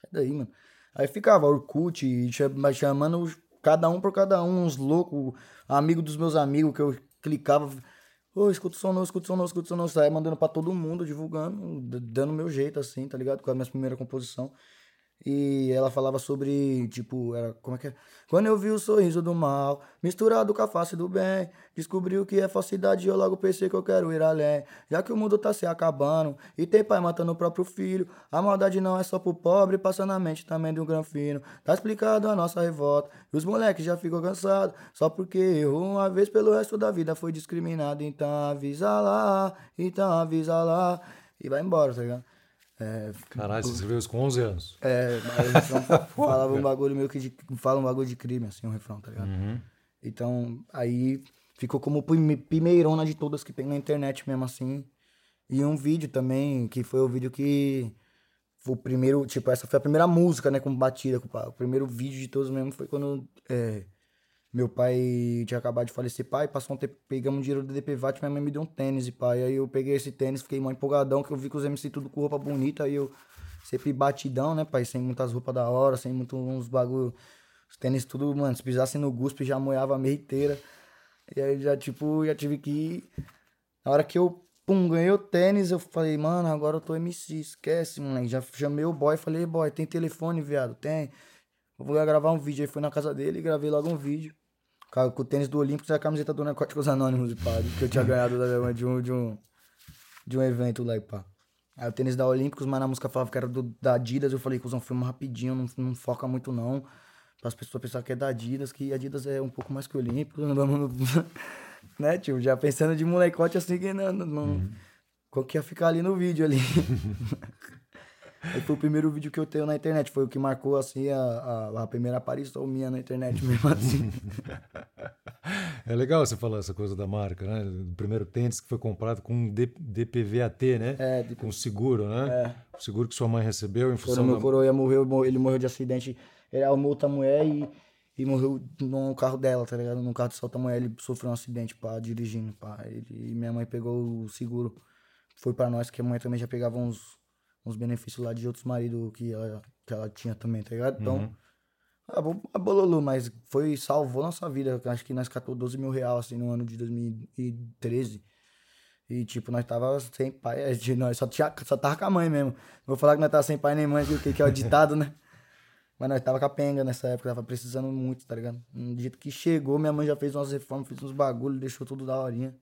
Speaker 3: sai daí, mano. Aí ficava Orkut, chamando cada um por cada um, uns loucos, amigo dos meus amigos, que eu clicava, ô, escuta o som novo, escuta o som novo, escuta o som novo, saia mandando pra todo mundo, divulgando, dando meu jeito, assim, tá ligado? Com a minha primeira composição. E ela falava sobre, tipo, era, como é que é? Quando eu vi o sorriso do mal, misturado com a face do bem, descobri o que é falsidade e eu logo pensei que eu quero ir além. Já que o mundo tá se acabando e tem pai matando o próprio filho, a maldade não é só pro pobre, passa na mente também de um granfino. Tá explicado a nossa revolta e os moleques já ficam cansados, só porque errou uma vez pelo resto da vida foi discriminado. Então avisa lá, então avisa lá. E vai embora, tá ligado?
Speaker 2: É, Caralho, você escreveu isso com 11 anos.
Speaker 3: É, mas *laughs* falava um bagulho meio que de, fala um bagulho de crime, assim, um refrão, tá ligado?
Speaker 2: Uhum.
Speaker 3: Então, aí ficou como primeirona de todas que tem na internet mesmo, assim. E um vídeo também, que foi o vídeo que. Foi o primeiro, tipo, essa foi a primeira música, né, com batida. Com, o primeiro vídeo de todos mesmo foi quando é, Meu pai tinha acabado de falecer, pai, passou um tempo, pegamos um dinheiro do DPVAT, minha mãe me deu um tênis, e pai. Aí eu peguei esse tênis, fiquei mó empolgadão, que eu vi que os MC tudo com roupa bonita, aí eu sempre batidão, né, pai? Sem muitas roupas da hora, sem muito uns bagulho. Os tênis tudo, mano, se pisasse no guspe já moiava a meia inteira. E aí já, tipo, já tive que ir. Na hora que eu, pum, ganhei o tênis, eu falei, mano, agora eu tô MC, esquece, moleque. Já chamei o boy, falei, boy, tem telefone, viado? Tem. Eu vou gravar um vídeo. Aí fui na casa dele e gravei logo um vídeo. Com o tênis do Olímpicos e a camiseta do Narcóticos Anônimos, pá. Que eu tinha *laughs* ganhado de um, de um, de um evento lá, e pá. Aí o tênis da Olímpicos, mas na música falava que era do, da Adidas. Eu falei, cuzão, filma rapidinho, não, não foca muito não. Para as pessoas pensarem que é da Adidas, que Adidas é um pouco mais que Olímpicos. Não vamos. *laughs* né, tio? Já pensando de molecote assim que não. não uhum. Qual que ia ficar ali no vídeo ali. *laughs* Aí foi o primeiro vídeo que eu tenho na internet. Foi o que marcou, assim, a, a, a primeira aparição minha na internet mesmo, assim. *laughs*
Speaker 2: É legal você falar essa coisa da marca, né? O primeiro tênis que foi comprado com DPVAT, né?
Speaker 3: É,
Speaker 2: com seguro, né?
Speaker 3: É.
Speaker 2: O seguro que sua mãe recebeu em função
Speaker 3: Quando meu da... coroa morreu, ele morreu de acidente. Ele amou outra mulher e, e morreu no carro dela, tá ligado? No carro de outra mulher, ele sofreu um acidente, pá, dirigindo, pá. Ele, e minha mãe pegou o seguro. Foi pra nós, que a mãe também já pegava uns uns benefícios lá de outros maridos que ela, que ela tinha também, tá ligado? Então, uhum. a, a Bololu, mas foi, salvou nossa vida. Acho que nós catou 12 mil reais, assim, no ano de 2013. E, tipo, nós tava sem pai, a gente, nós só, tinha, só tava com a mãe mesmo. Vou falar que nós tava sem pai nem mãe, que, que é o ditado, né? *laughs* Mas nós tava com a penga nessa época, tava precisando muito, tá ligado? No dia que chegou, minha mãe já fez umas reformas, fez uns bagulho, deixou tudo da horinha.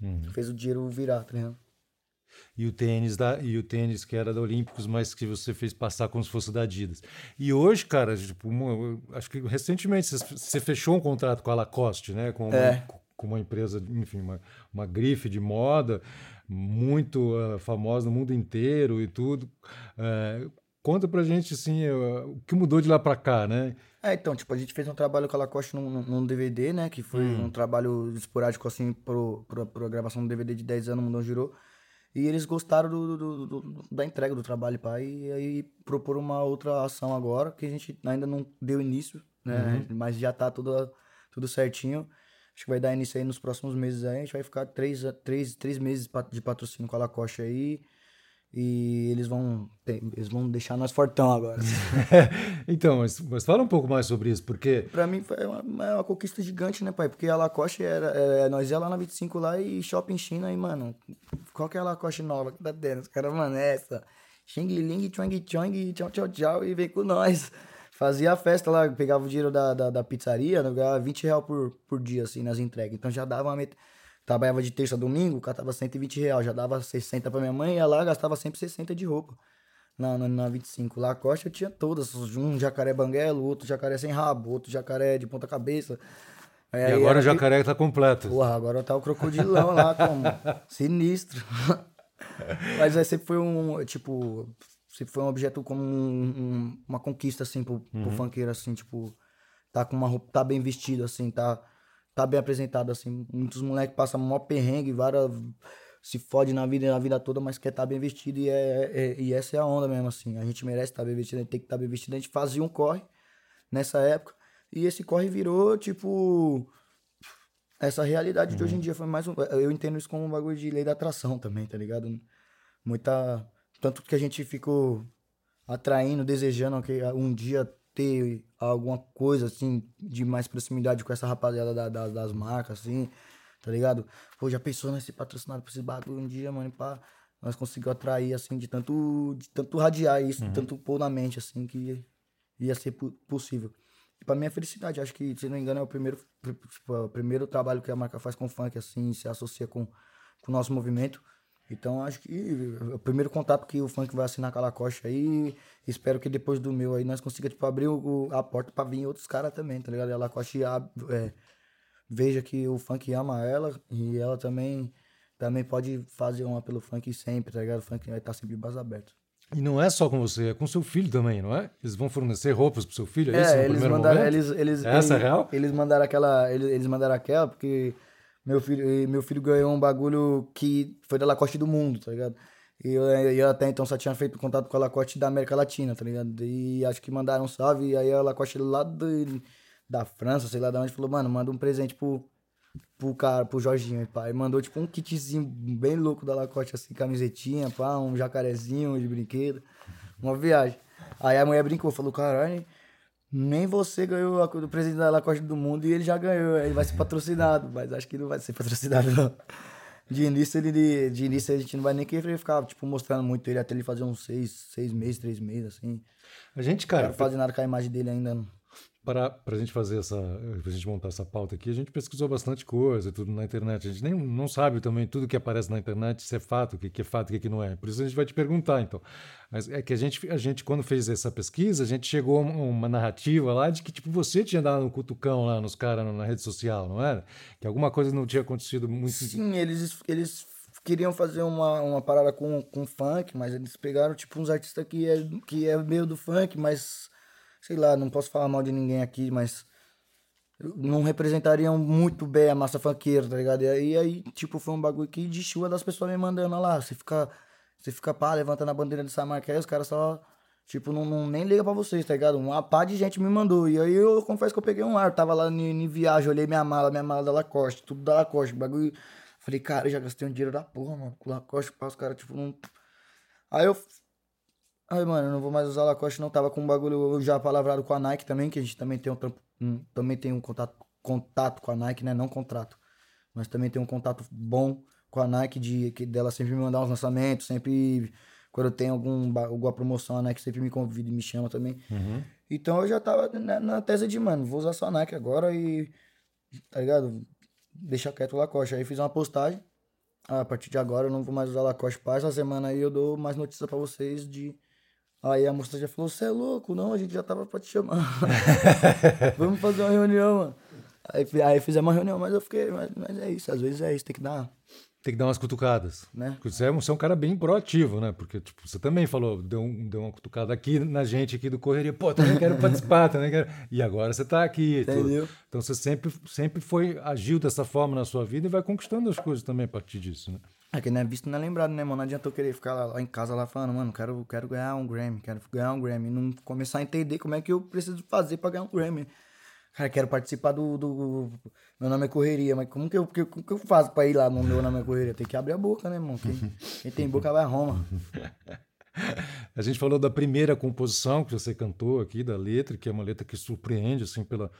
Speaker 3: Uhum. Fez o dinheiro virar, tá ligado?
Speaker 2: E o tênis da e o tênis que era da Olímpicos, mas que você fez passar como se fosse da Adidas. E hoje, cara, tipo, uma, acho que recentemente você fechou um contrato com a Lacoste, né? Com uma,
Speaker 3: é.
Speaker 2: com uma empresa, enfim, uma, uma grife de moda muito uh, famosa no mundo inteiro e tudo. Uh, conta pra gente, assim, uh, o que mudou de lá pra cá, né?
Speaker 3: É, então, tipo, a gente fez um trabalho com a Lacoste num, num DVD, né? Que foi hum. um trabalho esporádico, assim, pro, pro, pro gravação do DVD de 10 anos, Mundão Girou. E eles gostaram do, do, do, da entrega do trabalho, pai. E aí propor uma outra ação agora, que a gente ainda não deu início, né? Uhum. Mas já tá tudo, tudo certinho. Acho que vai dar início aí nos próximos meses aí. A gente vai ficar três, três, três meses de patrocínio com a Lacoste aí. E eles vão, eles vão deixar nós fortão agora. *laughs*
Speaker 2: então, mas, mas fala um pouco mais sobre isso, porque...
Speaker 3: Pra mim foi uma, uma conquista gigante, né, pai? Porque a Lacoste era... É, nós ia lá na 25 lá e shopping China e, mano, qual que é a Lacoste nova que tá tendo? Os caras, mano, é essa. Xing Ling, Chong Chong, tchau, tchau, tchau, e vem com nós. Fazia a festa lá, pegava o dinheiro da, da, da pizzaria, ganhava 20 reais por, por dia, assim, nas entregas. Então já dava uma... Met Trabalhava de terça a domingo, catava 120 reais, já dava 60 pra minha mãe, ia lá, gastava sempre 60 de roupa. Na, na, na 25. Lá a Costa eu tinha todas. Um jacaré banguelo, outro jacaré sem rabo, outro jacaré de ponta cabeça.
Speaker 2: E agora o jacaré que... tá completo.
Speaker 3: Porra, agora tá o crocodilão lá como *laughs* sinistro. Mas aí sempre foi um, tipo, sempre foi um objeto como um, um, uma conquista, assim, pro, uhum. pro funkeiro, assim, tipo, tá com uma roupa, tá bem vestido, assim, tá tá bem apresentado, assim. Muitos moleques passam mó perrengue, várias. Se fode na vida na vida toda, mas quer estar tá bem vestido e, é, é, e essa é a onda mesmo, assim. A gente merece estar tá bem vestido, a gente tem que estar tá bem vestido. A gente fazia um corre nessa época e esse corre virou, tipo. Essa realidade uhum. de hoje em uhum. dia foi mais um. Eu entendo isso como um bagulho de lei da atração também, tá ligado? Muita. Tanto que a gente ficou atraindo, desejando que um dia ter alguma coisa, assim, de mais proximidade com essa rapaziada da, da, das marcas, assim, tá ligado? Pô, já pensou nesse patrocinado pra esse bagulho um dia, mano, pá. Nós conseguimos atrair, assim, de tanto, de tanto radiar isso, uhum. de tanto pôr na mente, assim, que ia ser possível. E pra minha felicidade, acho que, se não me engano, é o primeiro, tipo, é o primeiro trabalho que a marca faz com funk, assim, se associa com, com o nosso movimento. Então acho que o primeiro contato que o funk vai assinar com a Lacoste aí, espero que depois do meu aí nós consiga tipo, abrir o, a porta para vir outros caras também, tá ligado? E a Lacoste é, veja que o funk ama ela e ela também também pode fazer uma pelo funk sempre, tá ligado? O funk vai estar sempre mais aberto.
Speaker 2: E não é só com você, é com seu filho também, não é? Eles vão fornecer roupas pro seu filho,
Speaker 3: é,
Speaker 2: é isso?
Speaker 3: eles mandaram, eles, eles,
Speaker 2: Essa
Speaker 3: eles,
Speaker 2: é real?
Speaker 3: Eles mandaram aquela, eles, eles mandaram aquela porque meu filho, meu filho ganhou um bagulho que foi da Lacoste do mundo, tá ligado? E eu, eu até então só tinha feito contato com a Lacoste da América Latina, tá ligado? E acho que mandaram um salve, e aí a Lacoste lá do, da França, sei lá de onde, falou, mano, manda um presente pro, pro cara, pro Jorginho, pai. Mandou, tipo, um kitzinho bem louco da Lacoste, assim, camisetinha, pá, um jacarezinho de brinquedo. Uma viagem. Aí a mulher brincou, falou, caralho, nem você ganhou o presente da Lacoste do mundo e ele já ganhou, ele vai ser patrocinado, mas acho que não vai ser *laughs* patrocinado, não. De início, ele, de início a gente não vai nem querer ficar, tipo, mostrando muito ele até ele fazer uns seis, seis meses, três meses, assim.
Speaker 2: A gente, cara.
Speaker 3: Não quero fazer nada com a imagem dele ainda. Não
Speaker 2: para a gente fazer essa, para a gente montar essa pauta aqui, a gente pesquisou bastante coisa, tudo na internet. A gente nem não sabe também tudo que aparece na internet se é fato, o que, que é fato, o que, que não é. Por isso a gente vai te perguntar, então. Mas é que a gente, a gente quando fez essa pesquisa, a gente chegou a uma narrativa lá de que tipo você tinha dado um cutucão lá nos caras na rede social, não era? Que alguma coisa não tinha acontecido muito.
Speaker 3: Sim, eles eles queriam fazer uma, uma parada com, com funk, mas eles pegaram tipo uns artistas que é que é meio do funk, mas sei lá, não posso falar mal de ninguém aqui, mas não representariam muito bem a massa funkeira, tá ligado? E aí, aí, tipo, foi um bagulho que de chuva das pessoas me mandando lá. Você fica, você fica pá, levantando a bandeira dessa marca aí, os caras só, tipo, não, não nem liga pra vocês, tá ligado? Uma pá de gente me mandou. E aí eu confesso que eu peguei um ar, tava lá em, viagem, olhei minha mala, minha mala da Lacoste, tudo da Lacoste, bagulho. Falei, cara, eu já gastei um dinheiro da porra, mano, com Lacoste, pá, os caras, tipo, não. Aí eu Ai, mano, eu não vou mais usar Lacoste, não. Tava com um bagulho já palavrado com a Nike também, que a gente também tem um, um, também tem um contato, contato com a Nike, né? Não contrato. Mas também tem um contato bom com a Nike, de, que dela sempre me mandar uns lançamentos, sempre. Quando eu tenho algum, alguma promoção, a Nike sempre me convida e me chama também. Uhum. Então eu já tava na, na, tese de, mano, vou usar só a Nike agora e. Tá ligado? Deixa quieto o Lacoste. Aí fiz uma postagem. Ah, a partir de agora eu não vou mais usar Lacoste. Para essa semana aí eu dou mais notícias para vocês de Aí a moça já falou, você é louco? Não, a gente já tava pra te chamar. *laughs* *laughs* Vamos fazer uma reunião, mano. Aí, aí fizemos uma reunião, mas eu fiquei, mas, mas, é isso, às vezes é isso, tem que dar.
Speaker 2: Tem que dar umas cutucadas. Né? Você é, um, você é um cara bem proativo, né? Porque, tipo, você também falou, deu, um, deu uma cutucada aqui na gente aqui do Correria. Pô, também quero participar, também quero. E agora você tá aqui. Entendeu? Tudo. Então você sempre, sempre foi, agiu dessa forma na sua vida e vai conquistando as coisas também a partir disso, né?
Speaker 3: É que não é visto, não é lembrado, né, mano? Não adiantou querer ficar lá, lá, em casa lá falando, mano, quero, quero ganhar um Grammy, quero ganhar um Grammy. Não começar a entender como é que eu preciso fazer pra ganhar um Grammy. Cara, quero participar do, do. Meu nome é Correria, mas como que, eu, como que eu faço pra ir lá no Meu Nome é Correria? Tem que abrir a boca, né, mano? Quem, quem tem boca vai a Roma. *laughs*
Speaker 2: A gente falou da primeira composição que você cantou aqui, da letra, que é uma letra que surpreende, assim, pela,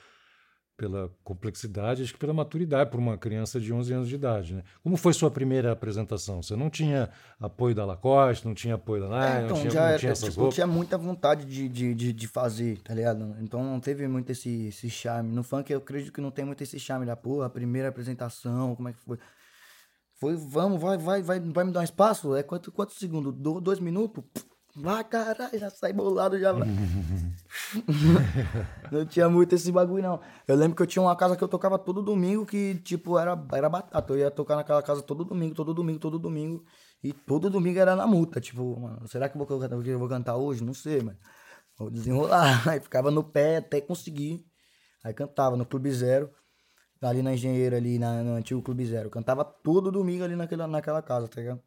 Speaker 2: pela complexidade, acho que pela maturidade por uma criança de 11 anos de idade. Né? Como foi sua primeira apresentação? Você não tinha apoio da Lacoste, não tinha apoio da Nike, é, então, não tinha, já, não tinha essas tipo,
Speaker 3: tinha muita vontade de, de, de, de, fazer, tá ligado? Então não teve muito esse, esse charme. No funk eu acredito que não tem muito esse charme da porra, a primeira apresentação, como é que foi? Foi, vamos, vai, vai, vai, vai me dar um espaço? É quanto, quantos segundos? Do, dois minutos? Vai, caralho, já sai bolado, já vai. *laughs* não tinha muito esse bagulho, não. Eu lembro que eu tinha uma casa que eu tocava todo domingo, que, tipo, era, era batata. Eu ia tocar naquela casa todo domingo, todo domingo, todo domingo. E todo domingo era na multa. Tipo, mano, será que eu vou, eu vou cantar hoje? Não sei, mas vou desenrolar. *laughs* Aí ficava no pé até conseguir. Aí cantava no Clube Zero, ali na Engenheira, ali na, no antigo Clube Zero. cantava todo domingo ali naquela, naquela casa, tá ligado?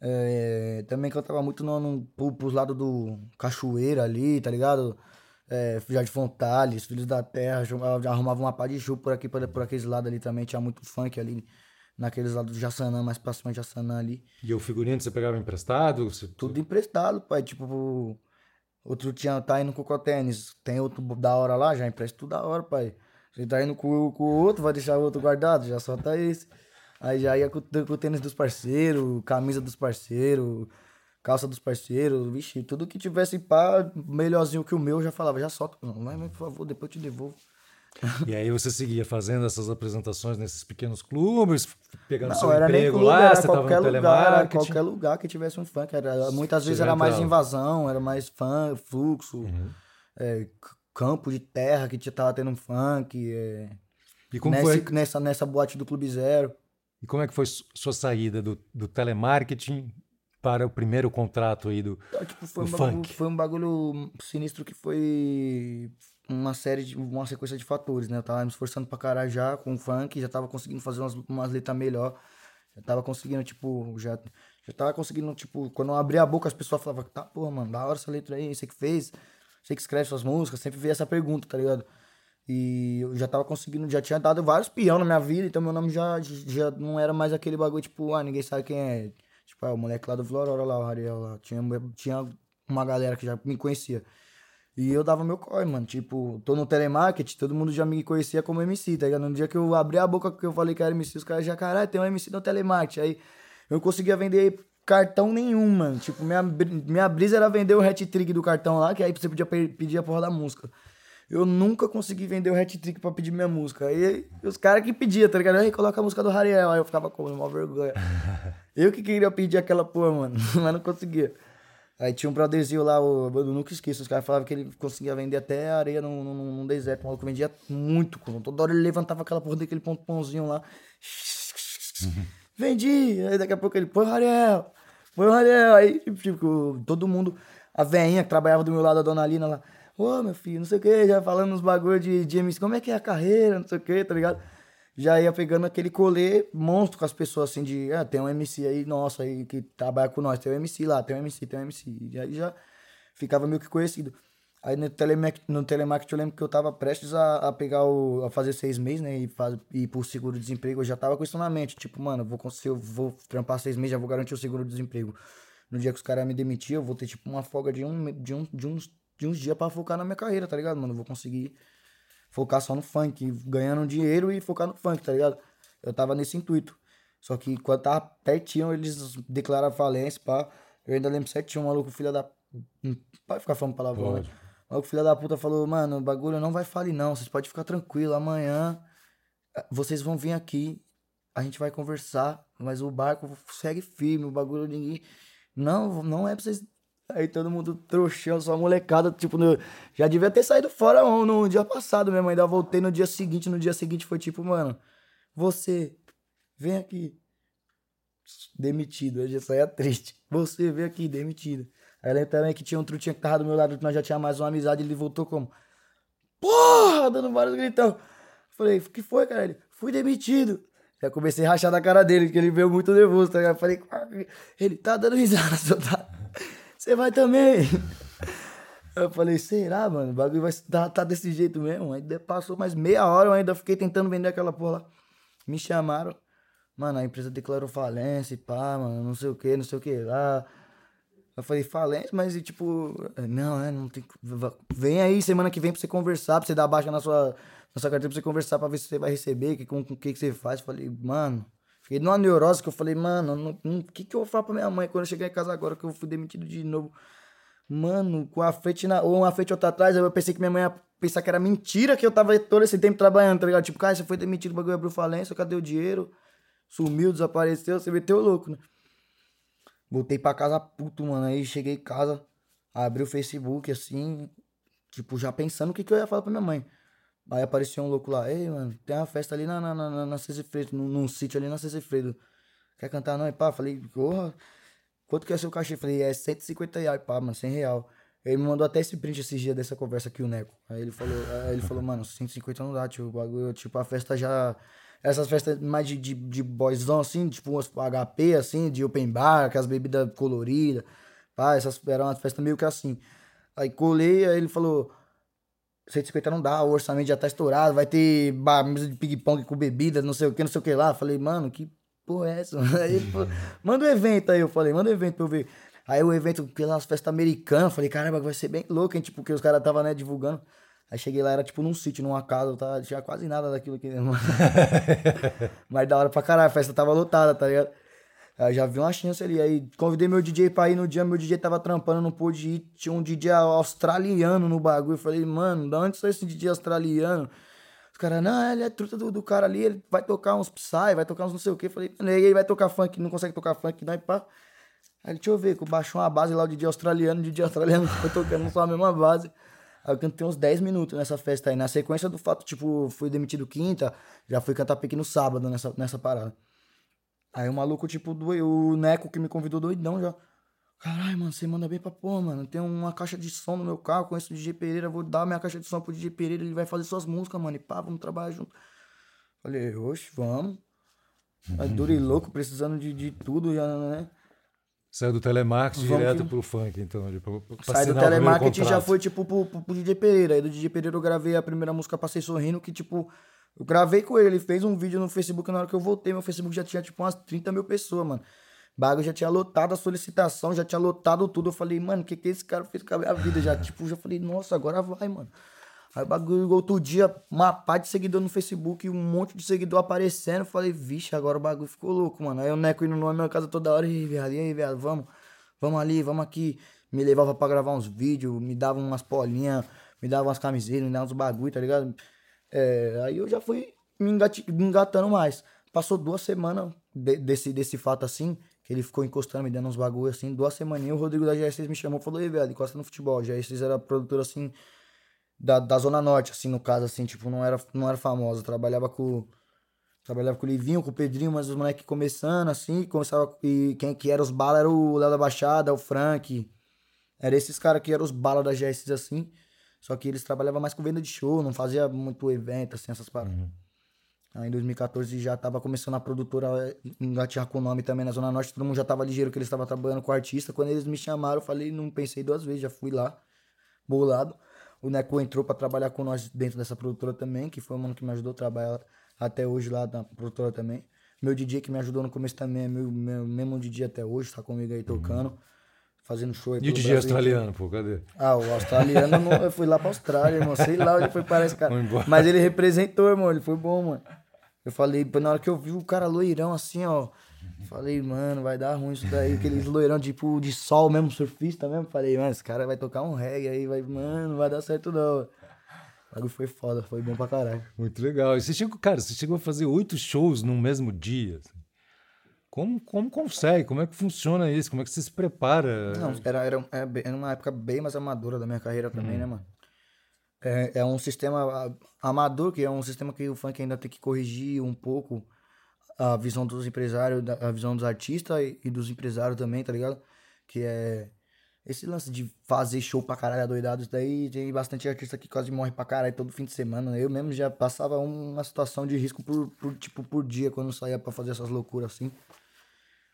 Speaker 3: É, também cantava muito no, no, pro, pros lados do Cachoeira ali, tá ligado? É, Jardim Fontales, Filhos da Terra, arrumava uma pá de chuva por aqui, por, por aqueles lados ali também, tinha muito funk ali, naqueles lados do Jaçanã, mais pra cima de Jaçanã ali.
Speaker 2: E o figurino você pegava emprestado?
Speaker 3: Você... Tudo emprestado, pai, tipo, outro tinha, tá indo com o Cotênis, tem outro da hora lá, já empresta tudo da hora, pai. Você tá indo com, com o outro, vai deixar o outro guardado, já solta esse. Aí já ia com, com o tênis dos parceiros, camisa dos parceiros, calça dos parceiros, vixe, tudo que tivesse pá, melhorzinho que o meu, já falava, já solta. Não, mas por favor, depois eu te devolvo.
Speaker 2: E aí você seguia fazendo essas apresentações nesses pequenos clubes, pegando não, seu era emprego clube, lá, era você
Speaker 3: qualquer no lugar, qualquer lugar que tivesse um funk. Era, muitas vezes era mais invasão, era mais fã, fluxo, uhum. é, campo de terra que tava tendo um funk. É, e como foi? Nessa, nessa boate do Clube Zero.
Speaker 2: E como é que foi sua saída do, do telemarketing para o primeiro contrato aí do, então, tipo,
Speaker 3: foi
Speaker 2: do
Speaker 3: um
Speaker 2: funk?
Speaker 3: Bagulho, foi um bagulho sinistro que foi uma série de uma sequência de fatores, né? Eu tava me esforçando pra caralho já com o funk, já tava conseguindo fazer umas, umas letras melhor. Já tava conseguindo, tipo, já, já tava conseguindo, tipo, quando eu abria a boca as pessoas falavam, tá, porra, mano, da hora essa letra aí, você que fez, você que escreve suas músicas, sempre vê essa pergunta, tá ligado? E eu já tava conseguindo, já tinha dado vários peão na minha vida, então meu nome já, já não era mais aquele bagulho, tipo, ah, ninguém sabe quem é. Tipo, ah, o moleque lá do Vila Aurora lá, o Ariel lá. Tinha, tinha uma galera que já me conhecia. E eu dava meu corre, mano. Tipo, tô no telemarketing, todo mundo já me conhecia como MC, tá ligado? No dia que eu abri a boca que eu falei que era MC, os caras já, caralho, tem um MC no telemarketing. Aí eu conseguia vender cartão nenhum, mano. Tipo, minha, minha brisa era vender o hat-trick do cartão lá, que aí você podia pedir a porra da música. Eu nunca consegui vender o hat-trick pra pedir minha música. Aí os caras que pediam, tá ligado? Aí coloca a música do Rariel. Aí eu ficava com uma vergonha. *laughs* eu que queria pedir aquela porra, mano. *laughs* Mas não conseguia. Aí tinha um brotherzinho lá, o, eu nunca esqueço, os caras falavam que ele conseguia vender até areia num, num, num deserto. O maluco vendia muito. Toda hora ele levantava aquela porra daquele pãozinho lá. *laughs* Vendi! Aí daqui a pouco ele, pô, Rariel! Pô, Rariel! Aí, tipo, todo mundo, a veinha que trabalhava do meu lado, a dona Lina lá. Ô, meu filho, não sei o que, já falando uns bagulho de, de MC, como é que é a carreira, não sei o que, tá ligado? Já ia pegando aquele colê monstro com as pessoas assim de, ah, tem um MC aí, nossa, aí que trabalha com nós, tem um MC lá, tem um MC, tem um MC. E aí já ficava meio que conhecido. Aí no telemarketing, no telemarketing eu lembro que eu tava prestes a, a pegar o. a fazer seis meses, né? E, faz, e por seguro-desemprego, eu já tava com isso na mente. Tipo, mano, vou, se eu vou trampar seis meses, já vou garantir o seguro-desemprego. No dia que os caras me demitir, eu vou ter, tipo, uma folga de, um, de, um, de uns de uns dias para focar na minha carreira, tá ligado, mano? Eu vou conseguir focar só no funk, ganhando dinheiro e focar no funk, tá ligado? Eu tava nesse intuito. Só que quando tava pertinho, eles declararam falência, pá. Eu ainda lembro certinho, um maluco, filha da. Pode ficar falando palavrão, né? O maluco, filha da puta, falou: Mano, o bagulho não vai falir, não. Vocês podem ficar tranquilo. Amanhã eh, vocês vão vir aqui, a gente vai conversar, mas o barco segue firme, o bagulho ninguém. Não, não é pra vocês Aí todo mundo trouxão, só molecada, tipo, no... já devia ter saído fora no, no dia passado mesmo. Ainda voltei no dia seguinte. No dia seguinte foi tipo, mano, você, vem aqui. Demitido. Eu já saía triste. Você, vem aqui, demitido. Aí lembro também que tinha um trutinho que tava do meu lado, que nós já tinha mais uma amizade. Ele voltou como, porra, dando vários gritão. Falei, o que foi, cara? Ele, fui demitido. Já comecei a rachar da cara dele, que ele veio muito nervoso, tá ligado? Falei, ele tá dando risada, seu tá. Você vai também. Eu falei, será, mano? O bagulho vai tá, tá desse jeito mesmo. Aí passou mais meia hora, eu ainda fiquei tentando vender aquela porra lá. Me chamaram. Mano, a empresa declarou falência e pá, mano, não sei o que, não sei o que lá. Eu falei, falência, mas e tipo, não, né? Não tem. Vem aí semana que vem pra você conversar, pra você dar baixa na sua, na sua carteira pra você conversar pra ver se você vai receber, que, com o que, que você faz. Eu falei, mano, Fiquei numa neurose que eu falei, mano, o que, que eu vou falar pra minha mãe quando eu chegar em casa agora que eu fui demitido de novo? Mano, com a frente na, ou uma frente outra atrás, eu pensei que minha mãe ia pensar que era mentira que eu tava todo esse tempo trabalhando, tá ligado? Tipo, cara, você foi demitido, o bagulho abriu falência, cadê o dinheiro? Sumiu, desapareceu, você meteu louco, né? Voltei pra casa puto, mano. Aí cheguei em casa, abri o Facebook, assim, tipo, já pensando o que, que eu ia falar pra minha mãe. Aí apareceu um louco lá, ei, mano, tem uma festa ali na, na, na, na Cecifredo, num, num sítio ali na Cecifredo. Quer cantar não? E pá, falei, porra, quanto que é seu cachê? Falei, é 150 reais, pá, mano, 100 real. Ele me mandou até esse print esses dias dessa conversa aqui, o Neco. Aí ele falou, aí ele falou, mano, 150 não dá, tipo, o bagulho, tipo, a festa já. Essas festas mais de, de, de boyzão, assim, tipo umas HP, assim, de open bar, com as bebidas coloridas. Pá, essas eram uma festa meio que assim. Aí colei, aí ele falou, 150 não dá, o orçamento já tá estourado, vai ter mesa de ping-pong com bebida, não sei o que, não sei o que lá. Falei, mano, que porra é essa? *laughs* Aí, pô, manda um evento aí, eu falei, manda um evento pra eu ver. Aí o evento, pelas festas americanas, falei, caramba, vai ser bem louco, hein? Tipo, porque os caras tava, né, divulgando. Aí cheguei lá, era tipo num sítio, numa casa, tá? tinha quase nada daquilo aqui, né, *laughs* Mas da hora pra caralho, a festa tava lotada, tá ligado? Aí já vi uma chance ali. Aí convidei meu DJ pra ir no dia, meu DJ tava trampando, não pôde ir. Tinha um DJ australiano no bagulho. Eu falei, mano, da onde sai esse DJ australiano? Os caras, não, ele é truta do, do cara ali, ele vai tocar uns Psy, vai tocar uns não sei o que. Eu falei, ele vai tocar funk, não consegue tocar funk, não, e pá. Aí deixa eu ver, baixou uma base lá, o DJ australiano, o DJ australiano *laughs* foi tocando só a mesma base. Aí eu cantei uns 10 minutos nessa festa aí. Na sequência do fato, tipo, fui demitido quinta, já fui cantar pequeno sábado nessa, nessa parada. Aí o maluco, tipo, do, o Neco que me convidou doidão já. Caralho, mano, você manda bem pra porra, mano. Tem uma caixa de som no meu carro, conheço o DJ Pereira, vou dar minha caixa de som pro DJ Pereira, ele vai fazer suas músicas, mano. E pá, vamos trabalhar junto. Falei, oxe, vamos. Aí duro e louco, precisando de, de tudo, já, né?
Speaker 2: Saiu do telemarketing
Speaker 3: Vamos
Speaker 2: direto
Speaker 3: que-
Speaker 2: pro funk, então. Tipo, pra
Speaker 3: Sai do telemarketing já foi, tipo, pro, pro, pro DJ Pereira. Aí do DJ Pereira eu gravei a primeira música Passei Sorrindo, que, tipo, eu gravei com ele. Ele fez um vídeo no Facebook na hora que eu voltei. Meu Facebook já tinha, tipo, umas 30 mil pessoas, mano. Bagulho já tinha lotado a solicitação, já tinha lotado tudo. Eu falei, mano, o que que esse cara fez com a minha vida? Já, tipo, já falei, nossa, agora vai, mano. Aí bagulho, outro dia, uma pá de seguidor no Facebook, um monte de seguidor aparecendo. Eu falei, vixe, agora o bagulho ficou louco, mano. Aí o Neco indo na minha casa toda hora, e aí, viado, e aí, viado, vamos, vamos ali, vamos aqui. Me levava pra gravar uns vídeos, me dava umas polinhas, me dava umas camisetas, me dava uns bagulho, tá ligado? É, aí eu já fui me, engatando mais. Passou duas semanas de- desse, desse fato assim, que ele ficou encostando, me dando uns bagulho assim. Duas semaninhas, o Rodrigo da GS6 me chamou e falou: Ei, velho, encosta no futebol. A GS6 era produtora assim, da, da Zona Norte, assim, no caso, assim, tipo, não era, não era famosa. Trabalhava com. Trabalhava com o Livinho, com o Pedrinho, mas os moleques começando, assim, começava. E quem que era os bala era o Léo da Baixada, o Frank. Era esses caras que eram os bala da GS, assim. Só que eles trabalhavam mais com venda de show, não fazia muito evento, assim, essas paradas. Aí em 2014 já tava começando a produtora eh, engatinhar com o nome também na Zona Norte, todo mundo já tava ligeiro que eles estavam trabalhando com o artista. Quando eles me chamaram, eu falei, não pensei duas vezes, já fui lá, bolado. O Neco entrou pra trabalhar com nós dentro dessa produtora também, que foi o mano que me ajudou a trabalhar até hoje lá na produtora também. Meu DJ que me ajudou no começo também é meu, meu mesmo DJ até hoje, tá comigo aí tocando, fazendo show aí
Speaker 2: E o DJ
Speaker 3: Brasil
Speaker 2: australiano, pô, cadê?
Speaker 3: Ah, o australiano, eu, *laughs* não, eu fui lá pra Austrália, irmão. Sei lá onde foi parar esse cara. Mas ele representou, irmão. Ele foi bom, mano. Eu falei, na hora que eu vi o cara loirão assim, ó. Falei, mano, vai dar ruim isso daí. Aqueles loirão tipo de sol mesmo, surfista mesmo. Falei, mano, esse cara vai tocar um reggae aí, vai, mano, não vai dar certo não. O bagulho foi foda, foi bom pra caralho.
Speaker 2: Muito legal. E você chegou, cara, você chegou a fazer oito shows num mesmo dia. Como, como consegue? Como é que funciona isso? Como é que você se prepara?
Speaker 3: Não, era, era, era bem- era uma época bem mais amadora da minha carreira também, né, mano? É, é um sistema amador, que é um sistema que o funk ainda tem que corrigir um pouco a visão dos empresários, a visão dos artistas e, e dos empresários também, tá ligado? Que é esse lance de fazer show pra caralho adoidado, isso daí tem bastante artista que quase morre pra caralho todo fim de semana. Eu mesmo já passava uma situação de risco por, por tipo, por dia quando saía pra fazer essas loucuras assim.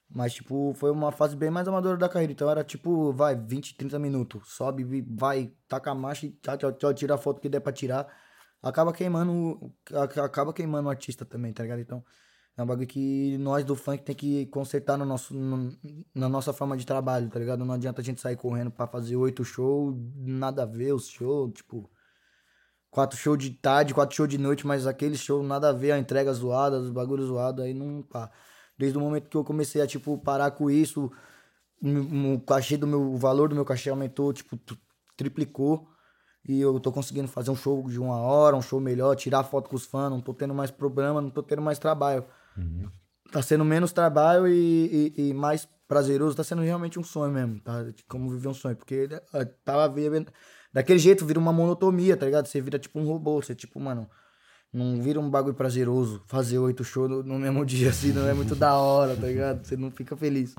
Speaker 3: Mas, tipo, foi uma fase bem mais amadora da carreira. Então era tipo, vai, 20, 30 minutos. Sobe, vai, taca a marcha e tchau, tchau, tchau, tira a foto que der pra tirar. Acaba queimando, acaba queimando o artista também, tá ligado? Então, é um bagulho que nós do funk tem que consertar no nosso, no- na nossa forma de trabalho, tá ligado? Não adianta a gente sair correndo pra fazer oito shows, nada a ver os shows, tipo quatro shows de tarde, quatro shows de noite, mas aquele show nada a ver, a entrega zoada, os bagulhos zoados, aí não pá. Desde o momento que eu comecei a, tipo, parar com isso, o cachê do meu, o valor do meu cachê aumentou, tipo, triplicou. E eu tô conseguindo fazer um show de uma hora, um show melhor, tirar foto com os fãs, não tô tendo mais problema, não tô tendo mais trabalho. Tá sendo menos trabalho e, e, e mais prazeroso, tá sendo realmente um sonho mesmo, tá? Como viver um sonho, porque eh, tava vivendo... Daquele jeito vira uma monotonia, tá ligado? Você vira tipo um robô, você tipo, mano, não vira um bagulho prazeroso fazer oito shows no, mesmo *laughs* dia, assim, não é muito da hora, tá ligado? Você não fica feliz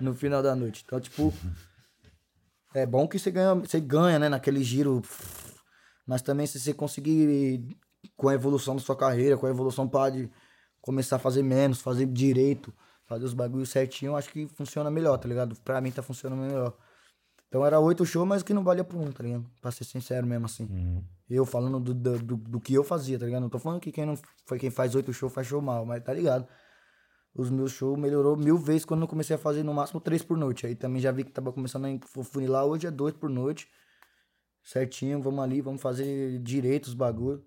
Speaker 3: no final da noite. Então, tipo, é bom que você ganha, você ganha, né, naquele giro, mas também se você conseguir, com a evolução da sua carreira, com a evolução pode começar a fazer menos, fazer direito, fazer os bagulhos certinho, acho que funciona melhor, tá ligado? Pra mim tá funcionando melhor. Então era oito shows, mas que não valia por um, tá ligado? Pra ser sincero mesmo assim. Eu falando do, do, do, do que eu fazia, tá ligado? Não tô falando que quem não foi quem faz oito shows faz show mal, mas tá ligado? Os meus shows melhorou mil vezes quando eu comecei a fazer no máximo três por noite. Aí também já vi que tava começando a funilar, hoje é dois por noite. Certinho, vamos ali, vamos fazer direito os bagulho.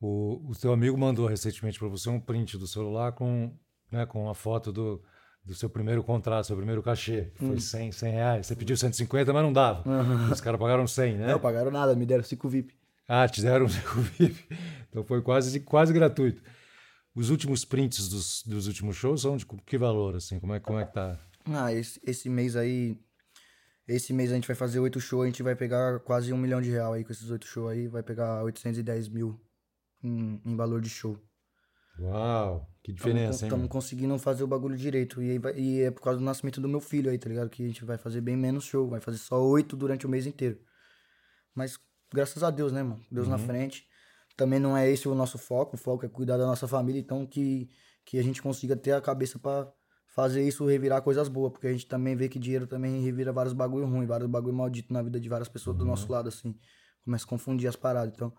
Speaker 2: O, o seu amigo mandou recentemente para você um print do celular com, né, com a foto do, do seu primeiro contrato, seu primeiro cachê. que
Speaker 3: Hum.
Speaker 2: Foi 100, 100 reais. Você pediu 150, mas não dava. Os caras pagaram 100, né?
Speaker 3: Não pagaram nada, me deram cinco VIP.
Speaker 2: Ah, te deram *laughs* um VIP. Então foi quase, quase gratuito. Os últimos prints dos, dos últimos shows são de que valor, assim? Como é, como é que tá?
Speaker 3: Ah, esse, esse mês aí. Esse mês a gente vai fazer oito shows, a gente vai pegar quase um milhão de real aí com esses oito shows aí. Vai pegar 810 mil em, em valor de show.
Speaker 2: Uau, que diferença, hein?
Speaker 3: Estamos conseguindo fazer o bagulho direito. E, aí e é por causa do nascimento do meu filho aí, tá ligado? Que a gente vai fazer bem menos show. Vai fazer só oito durante o mês inteiro. Mas graças a Deus, né, mano? Deus na frente. Também não é esse o nosso foco. O foco é cuidar da nossa família. Então que, que a gente consiga ter a cabeça pra fazer isso revirar coisas boas, porque a gente também vê que dinheiro também revira vários bagulho ruim, vários bagulho maldito na vida de várias pessoas do
Speaker 2: Uhum.
Speaker 3: nosso lado, assim. Começa a confundir as paradas, então...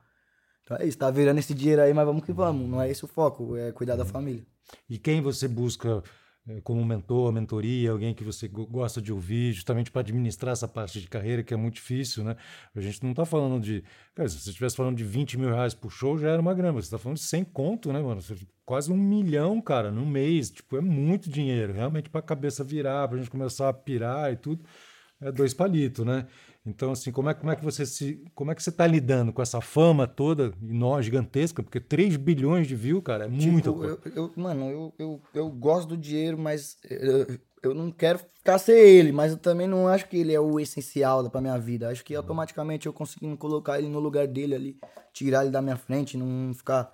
Speaker 3: Então é isso, tá virando esse dinheiro aí, mas vamos que vamos. Não é esse o foco, é cuidar da família.
Speaker 2: E quem você busca eh, como mentor, mentoria, alguém que você go- gosta de ouvir, justamente para administrar essa parte de carreira que é muito difícil, né? A gente não está falando de. Cara, se você estivesse falando de 20 mil reais por show, já era uma grana. Você está falando de 100 conto, né, mano? Quase um milhão, cara, no mês. Tipo, é muito dinheiro. Realmente, para a cabeça virar, para a gente começar a pirar e tudo, é dois palitos, né? Então, assim, como é, como é que você se. Como é que você está lidando com essa fama toda, enorme, gigantesca? Porque 3 bilhões de views, cara, é muita
Speaker 3: Tipo,
Speaker 2: coisa.
Speaker 3: eu, eu- mano, eu, eu, eu gosto do dinheiro, mas eu, eu não quero ficar ser ele, mas eu também não acho que ele é o essencial pra minha vida. Acho que automaticamente eu conseguindo colocar ele no lugar dele ali, tirar ele da minha frente, não ficar.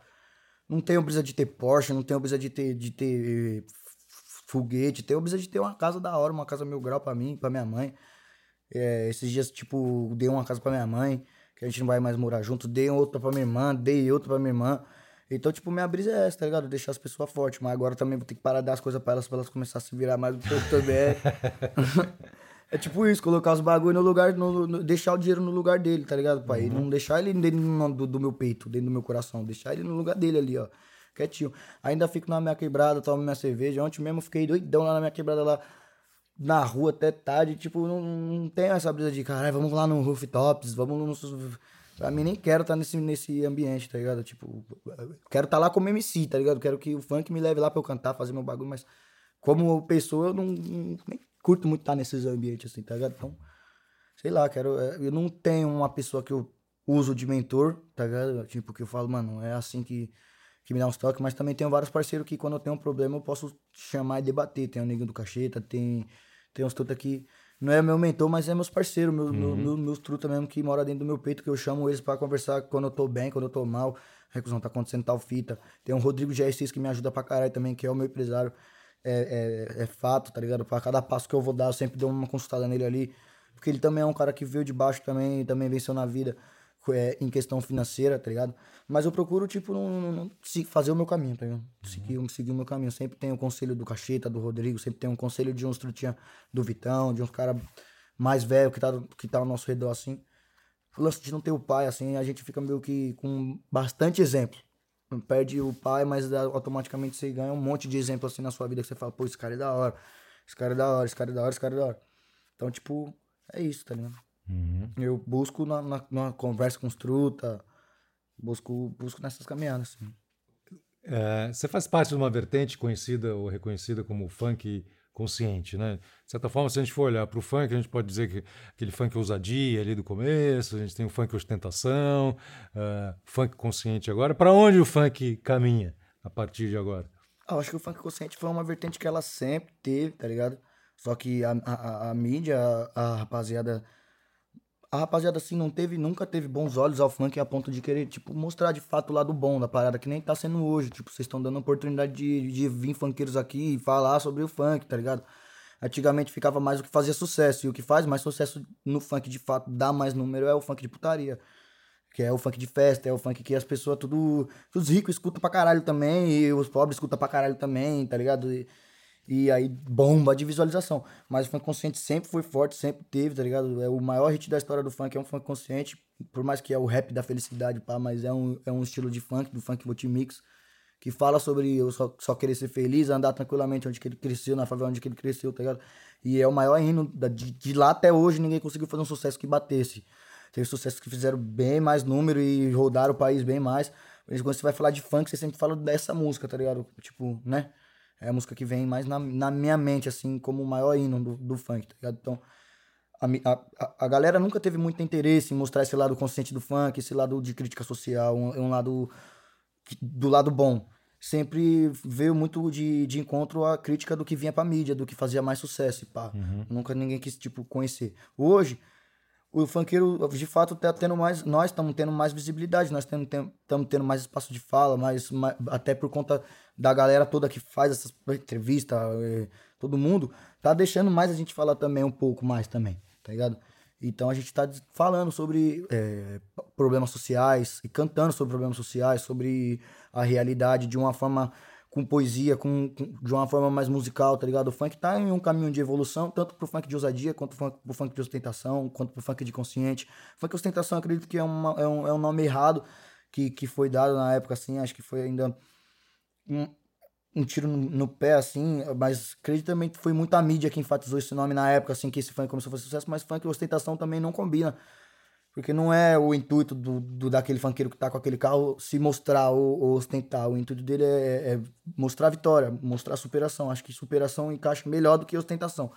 Speaker 3: Não tenho brisa de ter Porsche, não tenho brisa de ter, de ter f- foguete, tenho brisa de ter uma casa da hora, uma casa mil grau pra mim, pra minha mãe. É, esses dias, tipo, dei uma casa pra minha mãe, que a gente não vai mais morar junto, dei outra pra minha irmã, dei outra pra minha irmã. Então, tipo, minha brisa é essa, tá ligado? Deixar as pessoas fortes. Mas agora também vou ter que parar de dar as coisas pra elas, pra elas começarem a se virar mais um pouco também. É, *laughs* *laughs* é tipo isso, colocar os bagulho no lugar, no, no- deixar o dinheiro no lugar dele, tá ligado, pai? E Não deixar ele dentro do, do meu peito, dentro do meu coração. Deixar ele no lugar dele ali, ó. Quietinho. Ainda fico na minha quebrada, tomo minha cerveja. Ontem mesmo eu fiquei doidão lá na minha quebrada lá na rua até tarde, tipo, não, não tenho essa brisa de, caralho, vamos lá no rooftops, vamos no... Pra mim, nem quero estar nesse, nesse ambiente, tá ligado? Tipo, quero estar lá como MC, tá ligado? Quero que o funk me leve lá pra eu cantar, fazer meu bagulho, mas como pessoa, eu não, nem curto muito estar nesses ambientes, assim, tá ligado? Então, sei lá, quero... é, Eu não tenho uma pessoa que eu uso de mentor, tá ligado? Tipo, que eu falo, mano, é assim que, que me dá uns toques, mas também tenho vários parceiros que quando eu tenho um problema eu posso chamar e debater. Tem o Neguinho do Cacheta, tem, tem uns truta que não é meu mentor, mas é meus parceiros, meu, meu- meu- meus truta mesmo que mora dentro do meu peito, que eu chamo eles pra conversar quando eu tô bem, quando eu tô mal. Recusão, tá acontecendo tal fita. Tem o Rodrigo GSX que me ajuda pra caralho também, que é o meu empresário. É, é, é fato, tá ligado? Pra cada passo que eu vou dar, eu sempre dou uma consultada nele ali. Porque ele também é um cara que veio de baixo também, também venceu na vida é, em questão financeira, tá ligado? Mas eu procuro, tipo, não, não- não- se- fazer o meu caminho, tá ligado? Seguir, seguir o meu caminho. Sempre tem o conselho do Cacheta, do Rodrigo, sempre tem um conselho de uns trutinha do Vitão, de uns caras mais velhos que tá, que tá ao nosso redor, assim. O lance de não ter o pai, assim, a gente fica meio que com bastante exemplo. Perde o pai, mas automaticamente você ganha um monte de exemplo, assim, na sua vida, que você fala, pô, esse cara é da hora, esse cara é da hora, esse cara é da hora, esse cara é da hora. Então, tipo, é isso, tá ligado? Eu busco na, na, na conversa com os truta, busco, busco nessas caminhadas.
Speaker 2: É, você faz parte de uma vertente conhecida ou reconhecida como funk consciente, né? De certa forma, se a gente for olhar para o funk, a gente pode dizer que aquele funk ousadia ali do começo, a gente tem o funk ostentação, é, funk consciente agora. Para onde o funk caminha a partir de agora?
Speaker 3: Ah, eu acho que o funk consciente foi uma vertente que ela sempre teve, tá ligado? Só que a, a, a- a mídia, a, a rapaziada. A rapaziada, assim, não teve, nunca teve bons olhos ao funk a ponto de querer, tipo, mostrar de fato o lado bom da parada, que nem tá sendo hoje. Tipo, vocês estão dando oportunidade de, de vir funkeiros aqui e falar sobre o funk, tá ligado? Antigamente ficava mais o que fazia sucesso, e o que faz mais sucesso no funk de fato, dá mais número, é o funk de putaria. Que é o funk de festa, é o funk que as pessoas, tudo. Os ricos escutam pra caralho também, e os pobres escutam pra caralho também, tá ligado? E, e aí bomba de visualização. Mas o funk consciente sempre foi forte, sempre teve, tá ligado? É o maior hit da história do funk, é um funk consciente, por mais que é o rap da felicidade, pá, mas é um, é um estilo de funk, do funk Mix, que fala sobre eu só, só querer ser feliz, andar tranquilamente onde que ele cresceu, na favela onde que ele cresceu, tá ligado? E é o maior hino de, de lá até hoje, ninguém conseguiu fazer um sucesso que batesse. Teve sucessos que fizeram bem mais número e rodaram o país bem mais. Mas quando você vai falar de funk, você sempre fala dessa música, tá ligado? Tipo, né? É a música que vem mais na, na minha mente, assim, como o maior hino do, do funk, tá ligado? Então, a, a, a- galera nunca teve muito interesse em mostrar esse lado consciente do funk, esse lado de crítica social, um, um lado do lado bom. Sempre veio muito de, de encontro à crítica do que vinha pra mídia, do que fazia mais sucesso, e pá. Nunca ninguém quis, tipo, conhecer. Hoje, o funkeiro, de fato, tá tendo mais. Nós estamos tendo mais visibilidade, nós estamos tendo, tendo mais espaço de fala, mais, mais- até por conta da galera toda que faz essas entrevistas, eh, todo mundo, tá deixando mais a gente falar também um pouco mais também, tá ligado? Então a gente tá falando sobre p- problemas sociais e cantando sobre problemas sociais, sobre a realidade de uma forma com poesia, com, com, de uma forma mais musical, tá ligado? O funk tá em um caminho de evolução, tanto pro funk de ousadia, quanto pro funk, pro funk de ostentação, quanto pro funk de consciente. Funk ostentação, acredito que é, uma, é, um, é um nome errado que, que foi dado na época, assim, acho que foi ainda um, um tiro no, no, pé, assim, mas acredito também que foi muita mídia que enfatizou esse nome na época, assim, que esse funk começou a fazer sucesso, mas funk e ostentação também não combina porque não é o intuito do, do daquele funkeiro que tá com aquele carro se mostrar ou, ou ostentar. O intuito dele é, é, mostrar a vitória, mostrar superação. Acho que superação encaixa melhor do que ostentação.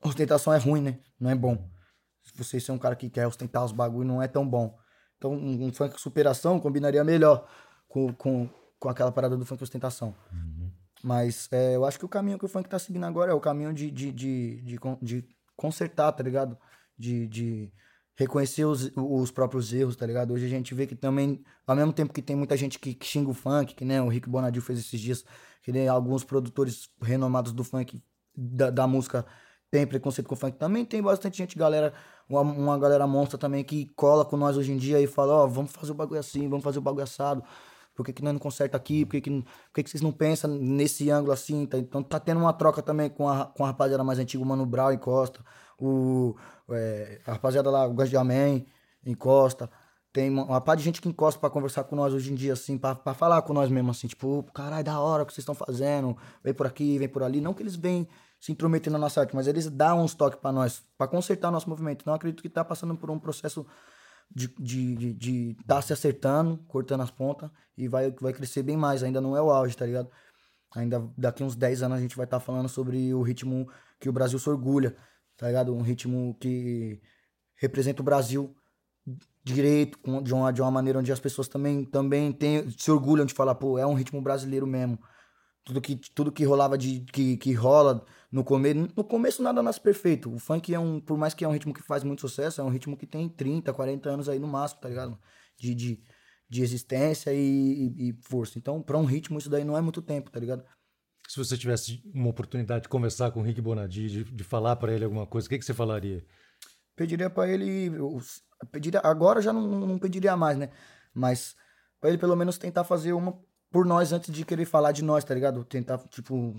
Speaker 3: Ostentação é ruim, né? Não é bom. Se você ser um cara que quer ostentar os bagulho, não é tão bom. Então, um, um funk superação combinaria melhor com, com, com aquela parada do funk ostentação. Uhum. Mas é, eu acho que o caminho que o funk tá seguindo agora é o caminho de, de, de, de, de consertar, tá ligado? De, de reconhecer os, os próprios erros, tá ligado? Hoje a gente vê que também, ao mesmo tempo que tem muita gente que, que xinga o funk, que nem né, o Rick Bonadil fez esses dias, que nem alguns produtores renomados do funk, da, da música, tem preconceito com o funk. Também tem bastante gente, galera, uma, uma galera monstra também que cola com nós hoje em dia e fala, ó, oh, vamos fazer o bagulho assim, vamos fazer o bagulho assado. Por que, que nós não conserta aqui? Por que, que, por que, que vocês não pensam nesse ângulo assim? Tá? Então tá tendo uma troca também com a, com a rapaziada mais antiga, o Mano Brown e Costa o, é, a rapaziada lá, o Gajamém, encosta. Tem uma, uma par de gente que encosta para conversar com nós hoje em dia, assim, para falar com nós mesmo, assim, tipo, caralho, da hora o que vocês estão fazendo, vem por aqui, vem por ali. Não que eles vêm se intrometer na nossa arte, mas eles dão uns toques para nós, para consertar o nosso movimento. Então, acredito que tá passando por um processo de de, de, de tá se acertando, cortando as pontas, e vai, vai crescer bem mais. Ainda não é o auge, tá ligado? Ainda daqui uns 10 anos a gente vai estar tá falando sobre o ritmo que o Brasil se orgulha tá ligado? Um ritmo que representa o Brasil direito, de uma, de uma maneira onde as pessoas também, também tem, se orgulham de falar, pô, é um ritmo brasileiro mesmo. Tudo que, tudo que rolava de. que, que rola no começo. No começo nada nasce perfeito. O funk é um. Por mais que é um ritmo que faz muito sucesso, é um ritmo que tem 30, 40 anos aí no máximo, tá ligado? De, de, de existência e, e, e força. Então, pra um ritmo, isso daí não é muito tempo, tá ligado?
Speaker 2: Se você tivesse uma oportunidade de conversar com o Rick Bonadi, de, de falar para ele alguma coisa, o que, que você falaria?
Speaker 3: Pediria para ele. Pediria, agora já não, não pediria mais, né? Mas para ele pelo menos tentar fazer uma por nós antes de querer falar de nós, tá ligado? Tentar, tipo,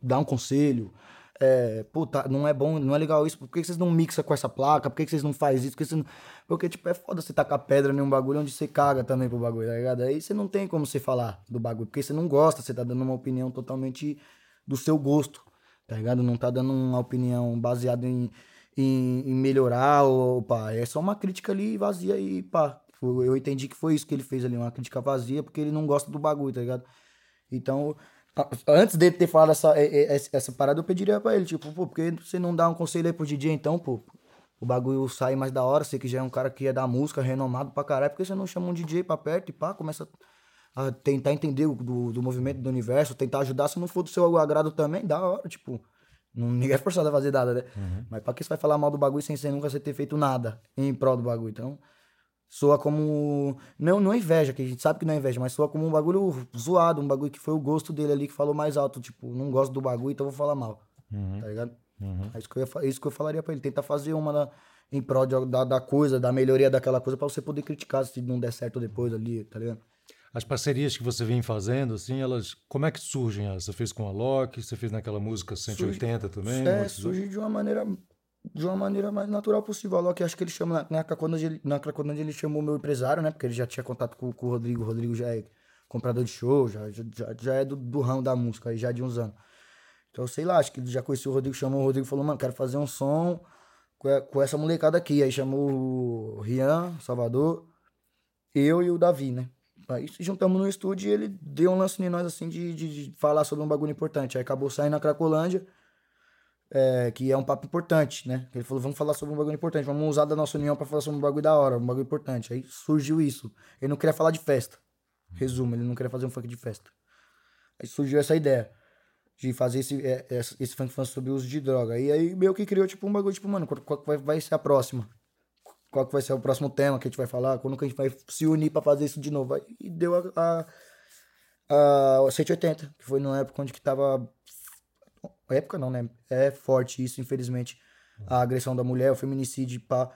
Speaker 3: dar um conselho, é, puta, não é bom, não é legal isso, por que vocês não mixam com essa placa? Por que vocês não fazem isso? Porque, não... Porque, tipo, é foda você tacar pedra em um bagulho onde você caga também pro bagulho, tá ligado? Aí você não tem como você falar do bagulho, porque você não gosta, você tá dando uma opinião totalmente do seu gosto, tá ligado? Não tá dando uma opinião baseada em, em, em melhorar, ou pá, é só uma crítica ali vazia e pá. Eu entendi que foi isso que ele fez ali, uma crítica vazia, porque ele não gosta do bagulho, tá ligado? Então, Antes dele ter falado essa, essa parada, eu pediria pra ele, tipo, pô, por que você não dá um conselho aí pro DJ então, pô? O bagulho sai mais da hora, você que já é um cara que é da música, renomado pra caralho, por que você não chama um DJ pra perto e pá, começa a tentar entender do, do movimento do universo, tentar ajudar, se não for do seu agrado também, da hora, tipo. Não, ninguém é forçado a fazer nada, né? Uhum. Mas pra que você vai falar mal do bagulho sem você nunca ter feito nada em prol do bagulho? Então, soa como. Não, não é inveja, que a gente sabe que não é inveja, mas soa como um bagulho zoado, um bagulho que foi o gosto dele ali que falou mais alto. Tipo, não gosto do bagulho, então vou falar mal. Uhum. Tá ligado? Uhum. É, isso que eu ia, é isso que eu falaria pra ele. Tentar fazer uma na, em prol de, da, da coisa, da melhoria daquela coisa, pra você poder criticar se não der certo depois ali, tá ligado?
Speaker 2: As parcerias que você vem fazendo, assim, elas. Como é que surgem? Você fez com a Loki, você fez naquela música 180 surge, também?
Speaker 3: É, surge de uma maneira de uma maneira mais natural possível. Acho que ele chama, na Cracolândia, ele, na Cracolândia ele chamou meu empresário, né? Porque ele já tinha contato com, com o Rodrigo. O Rodrigo já é comprador de show, já, já, já é do, do ramo da música, aí já de uns anos. Então, sei lá, acho que ele já conheceu o Rodrigo, chamou o Rodrigo falou, mano, quero fazer um som com, com essa molecada aqui. Aí chamou o Rian, Salvador, eu e o Davi, né? Aí se juntamos no estúdio e ele deu um lance em nós, assim, de, de, de falar sobre um bagulho importante. Aí acabou saindo na Cracolândia é, que é um papo importante, né? Ele falou, vamos falar sobre um bagulho importante, vamos usar da nossa união para falar sobre um bagulho da hora, um bagulho importante. Aí surgiu isso. Ele não queria falar de festa. Resumo, ele não queria fazer um funk de festa. Aí surgiu essa ideia de fazer esse, é, esse funk sobre o uso de droga. E aí meio que criou tipo um bagulho, tipo, mano, qual vai, vai ser a próxima? Qual que vai ser o próximo tema que a gente vai falar? Quando que a gente vai se unir para fazer isso de novo? Aí deu a, a, a 180, que foi numa época onde que tava época não, né? É forte isso, infelizmente. A agressão da mulher, o feminicídio, pá.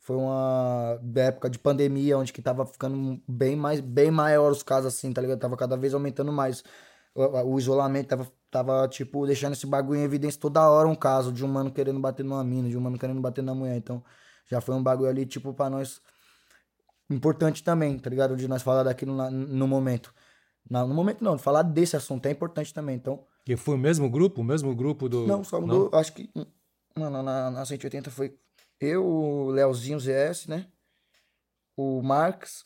Speaker 3: Foi uma época de pandemia, onde que tava ficando bem mais, bem maior os casos, assim, tá ligado? Tava cada vez aumentando mais. O, o isolamento tava, tava, tipo, deixando esse bagulho em evidência toda hora um caso de um mano querendo bater numa mina, de um mano querendo bater na mulher. Então, já foi um bagulho ali, tipo, pra nós importante também, tá ligado? De nós falar daquilo no momento. No momento não, falar desse assunto é importante também, então...
Speaker 2: Que foi o mesmo grupo? O mesmo grupo do...
Speaker 3: Não, só mudou, não? acho que... Mano, na, na 180 foi eu, o Leozinho ZS, né? O Marx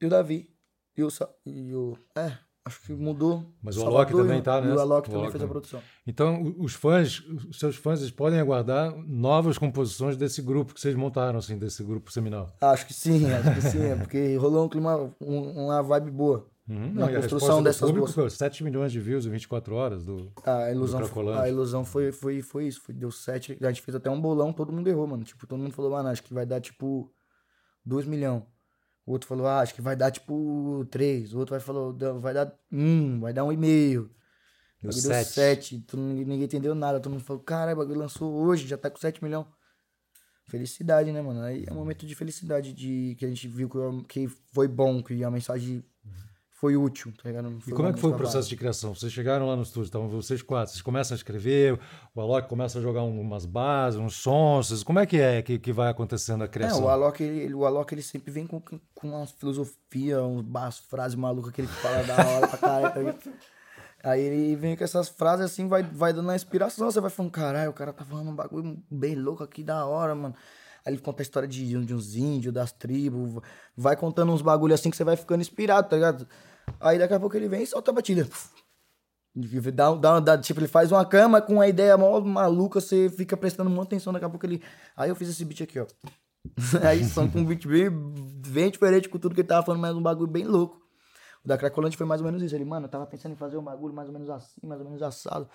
Speaker 3: e o Davi. E o. E o é, acho que mudou.
Speaker 2: Mas o Alok também tá, né?
Speaker 3: E o Alok também fez a produção.
Speaker 2: Então, os fãs, os seus fãs, eles podem aguardar novas composições desse grupo que vocês montaram, assim, desse grupo seminal?
Speaker 3: Acho que sim, acho que sim. É porque rolou um clima, um, uma vibe boa.
Speaker 2: Uhum. Na construção dessas público, duas. 7 milhões de views em 24 horas do.
Speaker 3: A ilusão, do a ilusão foi, foi, foi isso. Foi, deu 7. A gente fez até um bolão, todo mundo errou, mano. Tipo, todo mundo falou, mano, acho que vai dar tipo 2 milhões. O outro falou, ah, acho que vai dar tipo 3. O outro vai falou, vai dar 1, vai dar 1,5. Deu 7. 7. Ninguém, ninguém entendeu nada. Todo mundo falou, caralho, o bagulho lançou hoje, já tá com 7 milhões. Felicidade, né, mano? Aí é um momento de felicidade de que a gente viu que, que foi bom, que a mensagem foi útil, tá ligado?
Speaker 2: e como é que foi o processo de criação? Vocês chegaram lá no estúdio, estavam vocês quatro, vocês começam a escrever, o Alok começa a jogar umas bases, uns sons, como é que é que, que vai acontecendo a criação?
Speaker 3: É, o Alok, ele, o Alok, ele sempre vem com, com uma filosofia, umas frases malucas que ele fala da hora pra caralho, tá Aí ele vem com essas frases assim, vai, vai dando a inspiração, você vai falando, caralho, o cara tá falando um bagulho bem louco aqui, da hora, mano. Aí ele conta a história de, de uns índios, das tribos, vai contando uns bagulho assim que você vai ficando inspirado, tá ligado? Aí daqui a pouco ele vem e solta a batida. Dá, dá, dá, tipo, ele faz uma cama com uma ideia mó maluca, você fica prestando muita atenção, daqui a pouco ele. Aí eu fiz esse beat aqui, ó. *laughs* Aí são com um beat bem, bem diferente com tudo que ele tava falando, mas um bagulho bem louco. O da Cracolante foi mais ou menos isso. Ele, mano, eu tava pensando em fazer um bagulho mais ou menos assim, mais ou menos assado.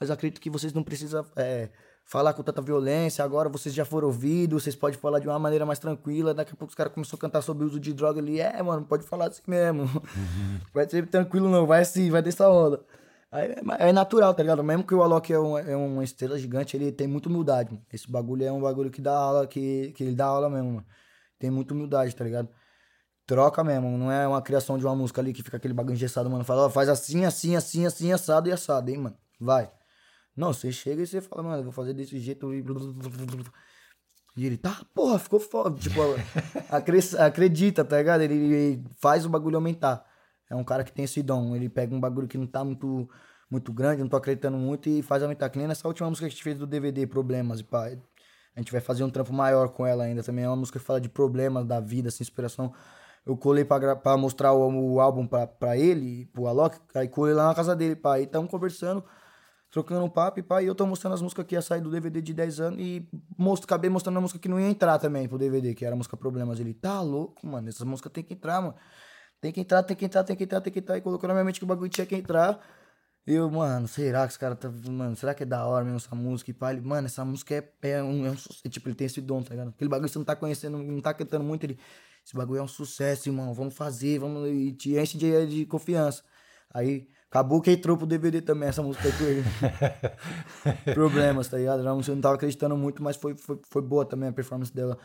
Speaker 3: Mas acredito que vocês não precisam é, falar com tanta violência, agora vocês já foram ouvidos, vocês podem falar de uma maneira mais tranquila. Daqui a pouco os caras começaram a cantar sobre o uso de droga ali. É, mano, pode falar assim mesmo. Uhum. *laughs* Vai ser tranquilo, não, vai assim, vai dessa onda. Aí, é, é natural, tá ligado? Mesmo que o Alok é, um, é uma estrela gigante, ele tem muita humildade. Mano. Esse bagulho é um bagulho que dá aula, que, que ele dá aula mesmo, mano. Tem muita humildade, tá ligado? Troca mesmo, não é uma criação de uma música ali que fica aquele bagulho engessado, mano. Fala, ó, faz assim, assim, assim, assim, assado e assado, hein, mano. Vai. Não, você chega e você fala, mano, eu vou fazer desse jeito. E ele, tá, porra, ficou foda. Tipo, *laughs* acredita, tá ligado? Ele faz o bagulho aumentar. É um cara que tem esse dom. Ele pega um bagulho que não tá muito, muito grande, não tô acreditando muito e faz aumentar. Que nem nessa última música que a gente fez do DVD, Problemas, e pá. A gente vai fazer um trampo maior com ela ainda também. É uma música que fala de problemas da vida, assim, inspiração. Eu colei pra, pra mostrar o, o álbum pra, pra ele, pro Alok, aí colei lá na casa dele, pá. Aí tamo conversando trocando um papo e pai, eu tô mostrando as músicas que ia sair do DVD de 10 anos e mostro, acabei mostrando a música que não ia entrar também pro DVD, que era a música Problemas. Ele, tá louco, mano, essa música tem que entrar, mano. Tem que entrar, tem que entrar, tem que entrar, tem que entrar. E colocou na minha mente que o bagulho tinha que entrar. Eu, mano, será que esse cara tá. Mano, será que é da hora mesmo essa música? E pai, ele, mano, essa música é, é, um, é um Tipo, ele tem esse dom, tá ligado? Aquele bagulho que você não tá conhecendo, não tá cantando muito. Ele, esse bagulho é um sucesso, irmão. Vamos fazer, vamos. E te enche de, de confiança. Aí Acabou que entrou pro DVD também essa música aí com ele. Problemas, tá ligado? Eu não tava acreditando muito, mas foi, foi, foi boa também a performance dela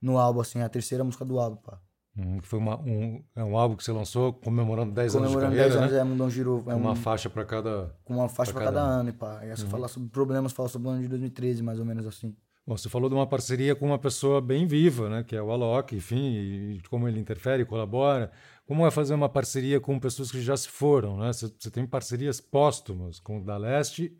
Speaker 3: no álbum, assim, a terceira música do álbum, pá.
Speaker 2: Hum, foi uma, um, é um álbum que você lançou comemorando 10
Speaker 3: anos
Speaker 2: de
Speaker 3: carreira, 10 anos, né? é, Mundão girou. É
Speaker 2: uma faixa para cada...
Speaker 3: Com uma faixa para cada, cada, ano, pá. E essa uhum. fala sobre problemas, fala sobre o ano de 2013, mais ou menos assim.
Speaker 2: Bom, você falou de uma parceria com uma pessoa bem viva, né? Que é o Alok, enfim, e como ele interfere, colabora. Como é fazer uma parceria com pessoas que já se foram, né? Você, você tem parcerias póstumas com o da Leste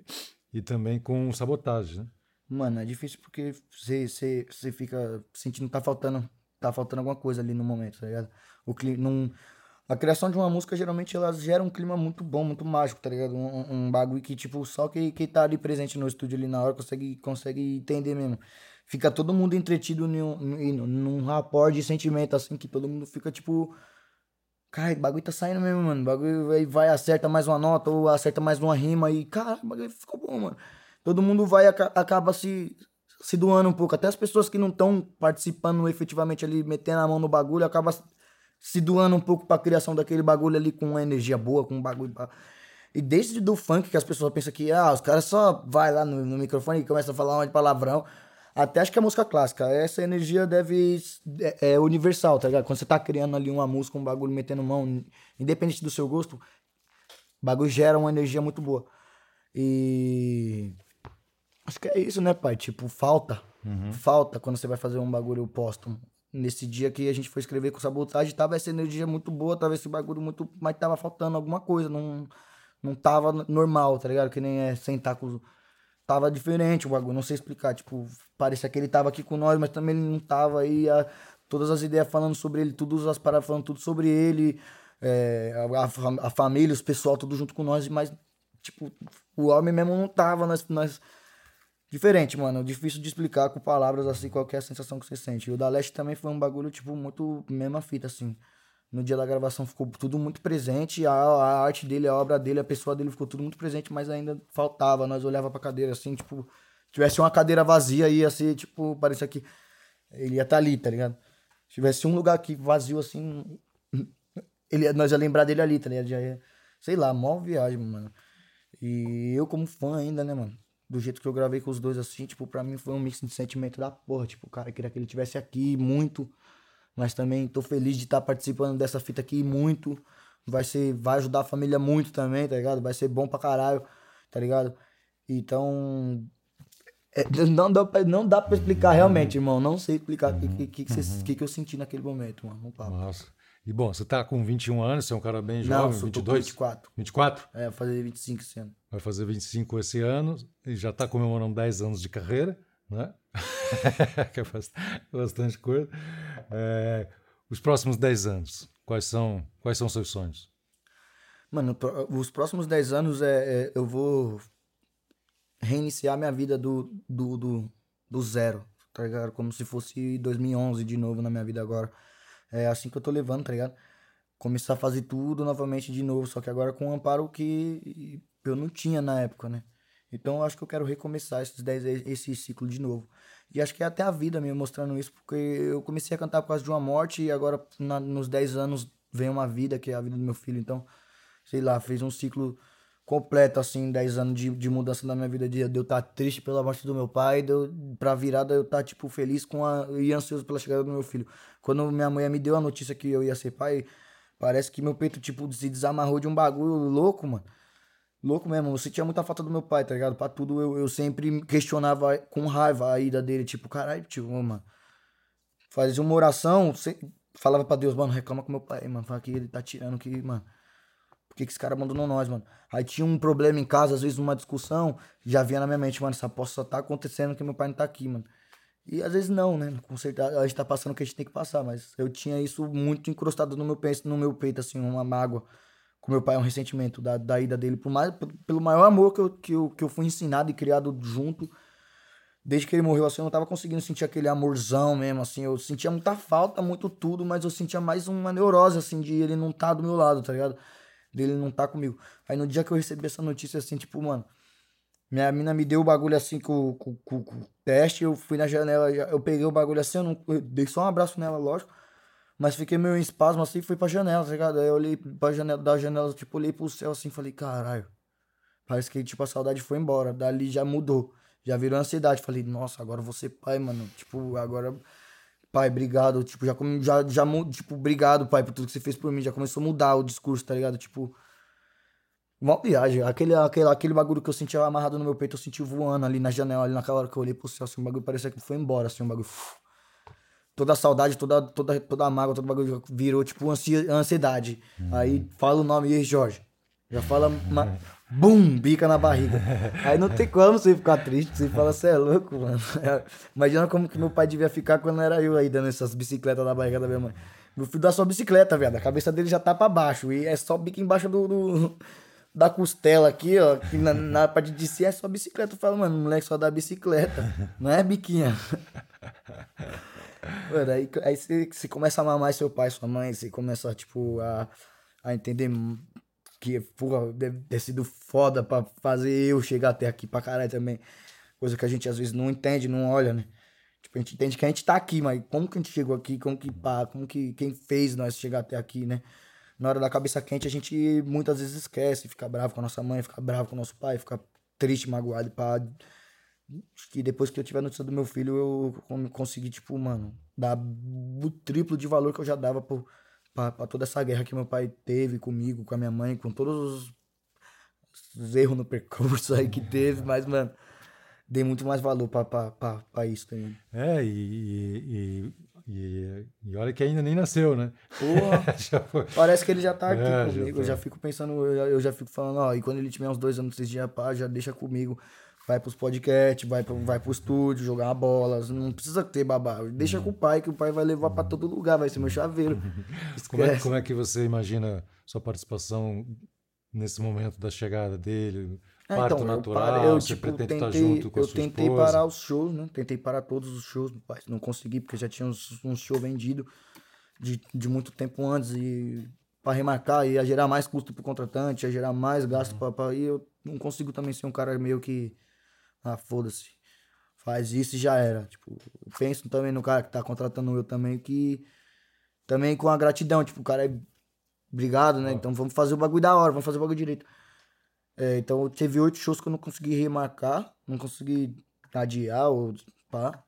Speaker 2: e também com o Sabotagem, né?
Speaker 3: Mano, é difícil porque você, você, você fica sentindo que tá faltando, tá faltando alguma coisa ali no momento, tá ligado? O clima, num, a criação de uma música, geralmente, ela gera um clima muito bom, muito mágico, tá ligado? Um, um bagulho que, tipo, só que, que tá ali presente no estúdio ali na hora consegue, consegue entender mesmo. Fica todo mundo entretido num, num, num rapport de sentimento, assim, que todo mundo fica, tipo Cara, o bagulho tá saindo mesmo, mano. O bagulho vai, vai, acerta mais uma nota ou acerta mais uma rima e, cara, o bagulho ficou bom, mano. Todo mundo vai, acaba se, se doando um pouco. Até as pessoas que não estão participando efetivamente ali, metendo a mão no bagulho, acaba se doando um pouco pra criação daquele bagulho ali com uma energia boa, com um bagulho pra... E desde do funk que as pessoas pensam que, ah, os caras só vai lá no, no microfone e começam a falar um de palavrão. Até acho que a música clássica, essa energia deve. É, é, universal, tá ligado? Quando você tá criando ali uma música, um bagulho metendo mão, independente do seu gosto, o bagulho gera uma energia muito boa. E. Acho que é isso, né, pai? Tipo, falta. Uhum. Falta quando você vai fazer um bagulho póstumo. Nesse dia que a gente foi escrever com sabotagem, tava essa energia muito boa, tava esse bagulho muito. Mas tava faltando alguma coisa, não, não tava normal, tá ligado? Que nem é sentar com. Tava diferente o bagulho, não sei explicar. Tipo, parecia que ele tava aqui com nós, mas também ele não tava aí. A, todas as ideias falando sobre ele, todas as paradas falando tudo sobre ele, é, a, a, família, os pessoal, tudo junto com nós, mas, tipo, o homem mesmo não tava nas. nas Diferente, mano. Difícil de explicar com palavras assim qual é a sensação que você sente. E o da Leste também foi um bagulho, tipo, muito mesma fita, assim. No dia da gravação ficou tudo muito presente, a, a arte dele, a obra dele, a pessoa dele ficou tudo muito presente, mas ainda faltava. Nós olhava pra cadeira assim, tipo, tivesse uma cadeira vazia, ia ser, tipo, parecia que ele ia estar tá ali, tá ligado? Se tivesse um lugar aqui vazio assim, *laughs* ele, nós ia lembrar dele ali, tá ligado? Já ia, sei lá, mó viagem, mano. E eu como fã ainda, né, mano? do jeito que eu gravei com os dois assim, tipo, pra mim foi um mix de sentimento da porra. Tipo, cara, queria que ele tivesse aqui muito. Mas também tô feliz de estar tá participando dessa fita aqui muito. Vai ser, vai ajudar a família muito também, tá ligado? Vai ser bom pra caralho, tá ligado? Então, é, *laughs* não, dá pra, não dá pra explicar realmente, irmão. Não sei explicar o uhum, que, que, que, uhum. que, que, eu senti naquele momento, mano.
Speaker 2: Nossa. E bom, você tá com 21 anos, você é um cara bem jovem, Não, sou 22?
Speaker 3: 24.
Speaker 2: 24?
Speaker 3: É, vou fazer 25 esse ano.
Speaker 2: Vai fazer 25 esse ano e já tá comemorando 10 anos de carreira, né? *laughs* que é bastante coisa. É, os próximos 10 anos, quais são, quais são seus sonhos?
Speaker 3: Mano, os próximos 10 anos é, é eu vou reiniciar minha vida do, do, do, do zero, tá ligado? Como se fosse 2011 de novo na minha vida agora. É assim que eu tô levando, tá ligado? Começar a fazer tudo novamente de novo, só que agora com um amparo que eu não tinha na época, né? Então eu acho que eu quero recomeçar esses 10, esse ciclo de novo. E acho que é até a vida me mostrando isso, porque eu comecei a cantar por causa de uma morte e agora na, nos 10 anos vem uma vida, que é a vida do meu filho. Então, sei lá, fez um ciclo completo, assim, 10 anos de, de mudança na minha vida, de, de eu estar tá triste pela morte do meu pai, de pra virada eu estar, tá, tipo, feliz com a, e ansioso pela chegada do meu filho. Quando minha mãe me deu a notícia que eu ia ser pai, parece que meu peito, tipo, se desamarrou de um bagulho louco, mano. Louco mesmo, eu sentia muita falta do meu pai, tá ligado? Pra tudo eu, eu sempre questionava com raiva a ida dele, tipo, caralho, tipo, mano. Fazia uma oração, falava pra Deus, mano, reclama com meu pai, mano. Fala que ele tá tirando que, mano por que, que esse cara abandonou nós, mano? Aí tinha um problema em casa, às vezes uma discussão, já vinha na minha mente, mano, essa possa só tá acontecendo que meu pai não tá aqui, mano. E às vezes não, né? Com certeza a gente tá passando o que a gente tem que passar, mas eu tinha isso muito encrostado no meu peito, no meu peito assim, uma mágoa com meu pai, um ressentimento da, da ida dele, por mais, pelo maior amor que eu, que, eu, que eu fui ensinado e criado junto. Desde que ele morreu, assim, eu não tava conseguindo sentir aquele amorzão mesmo, assim. Eu sentia muita falta, muito tudo, mas eu sentia mais uma neurose, assim, de ele não tá do meu lado, tá ligado? dele não tá comigo. Aí no dia que eu recebi essa notícia, assim, tipo, mano, minha mina me deu o bagulho assim com, com, com, com o teste, eu fui na janela, eu peguei o bagulho assim, eu, não, eu dei só um abraço nela, lógico. Mas fiquei meio em espasmo assim, fui pra janela, tá ligado? Aí eu olhei pra janela, da janela, tipo, olhei pro céu assim, falei, caralho. Parece que, tipo, a saudade foi embora. Dali já mudou. Já virou ansiedade. Falei, nossa, agora ser pai, mano. Tipo, agora pai, obrigado. Tipo, já, já, já, tipo, obrigado, pai, por tudo que você fez por mim. Já começou a mudar o discurso, tá ligado? Tipo, uma viagem. Aquele, aquele, aquele bagulho que eu sentia amarrado no meu peito, eu senti voando ali na janela, ali naquela hora que eu olhei pro céu, assim, o bagulho parecia que foi embora, assim, um bagulho. Toda a saudade, toda, toda, toda a mágoa, todo o bagulho virou, tipo, ansiedade. Uhum. Aí fala o nome aí, Jorge. Já fala. Uma... Bum! Bica na barriga. Aí não tem como você ficar triste. Você fala, você é louco, mano. *laughs* Imagina como que meu pai devia ficar quando era eu aí dando essas bicicletas na barriga da minha mãe. Meu filho dá só bicicleta, velho. A cabeça dele já tá pra baixo. E é só bico embaixo do, do da costela aqui, ó. Que na, na parte de si é só bicicleta. Eu falo, mano, o moleque só dá bicicleta. Não é biquinha. *laughs* Mano, aí, aí você, você começa a amar mais seu pai, sua mãe. Você começa, tipo, a, a entender que, porra, deve ter sido foda pra fazer eu chegar até aqui pra caralho também. Coisa que a gente às vezes não entende, não olha, né? Tipo, a gente entende que a gente tá aqui, mas como que a gente chegou aqui? Como que pá? Como que quem fez nós chegar até aqui, né? Na hora da cabeça quente, a gente muitas vezes esquece, fica bravo com a nossa mãe, fica bravo com o nosso pai, fica triste, magoado, pá. Que depois que eu tiver a notícia do meu filho, eu con- consegui, tipo, mano, dar o triplo de valor que eu já dava pro, pra, pra toda essa guerra que meu pai teve comigo, com a minha mãe, com todos os, os erros no percurso aí que teve, mas, mano, dei muito mais valor pra, pra, pra, pra isso também.
Speaker 2: É, e, e, e, e olha que ainda nem nasceu, né?
Speaker 3: Porra, *laughs*
Speaker 2: Já foi.
Speaker 3: parece que ele já tá aqui
Speaker 2: É, já
Speaker 3: comigo,
Speaker 2: tá.
Speaker 3: eu já fico pensando, eu já, eu já fico falando, ó, e quando ele tiver uns dois anos, três dias, pá, já deixa comigo. Vai pros podcasts, vai pro, vai pro estúdio, jogar uma bola. Não precisa ter babá. Deixa
Speaker 2: Uhum.
Speaker 3: com o pai, que o pai vai levar pra todo lugar, vai ser meu chaveiro. *laughs*
Speaker 2: Como é, como é que você imagina sua participação nesse momento da chegada dele?
Speaker 3: É,
Speaker 2: Parto
Speaker 3: então, eu
Speaker 2: natural,
Speaker 3: parei- eu,
Speaker 2: você
Speaker 3: tipo,
Speaker 2: pretende estar
Speaker 3: tentei,
Speaker 2: junto com a
Speaker 3: eu tentei
Speaker 2: esposa?
Speaker 3: parar os shows, né? Tentei parar todos os shows, mas não consegui, porque já tinha uns, uns shows vendidos de, de muito tempo antes e para remarcar ia gerar mais custo pro contratante, ia gerar mais gasto pra, pra e eu não consigo também ser um cara meio que ah, foda-se. Faz isso e já era. Tipo, eu penso também no cara que tá contratando eu também que também com a gratidão, tipo, o cara é obrigado, né? Então vamos fazer o bagulho da hora, vamos fazer o bagulho direito. É, então teve oito shows que eu não consegui remarcar, não consegui adiar ou pá.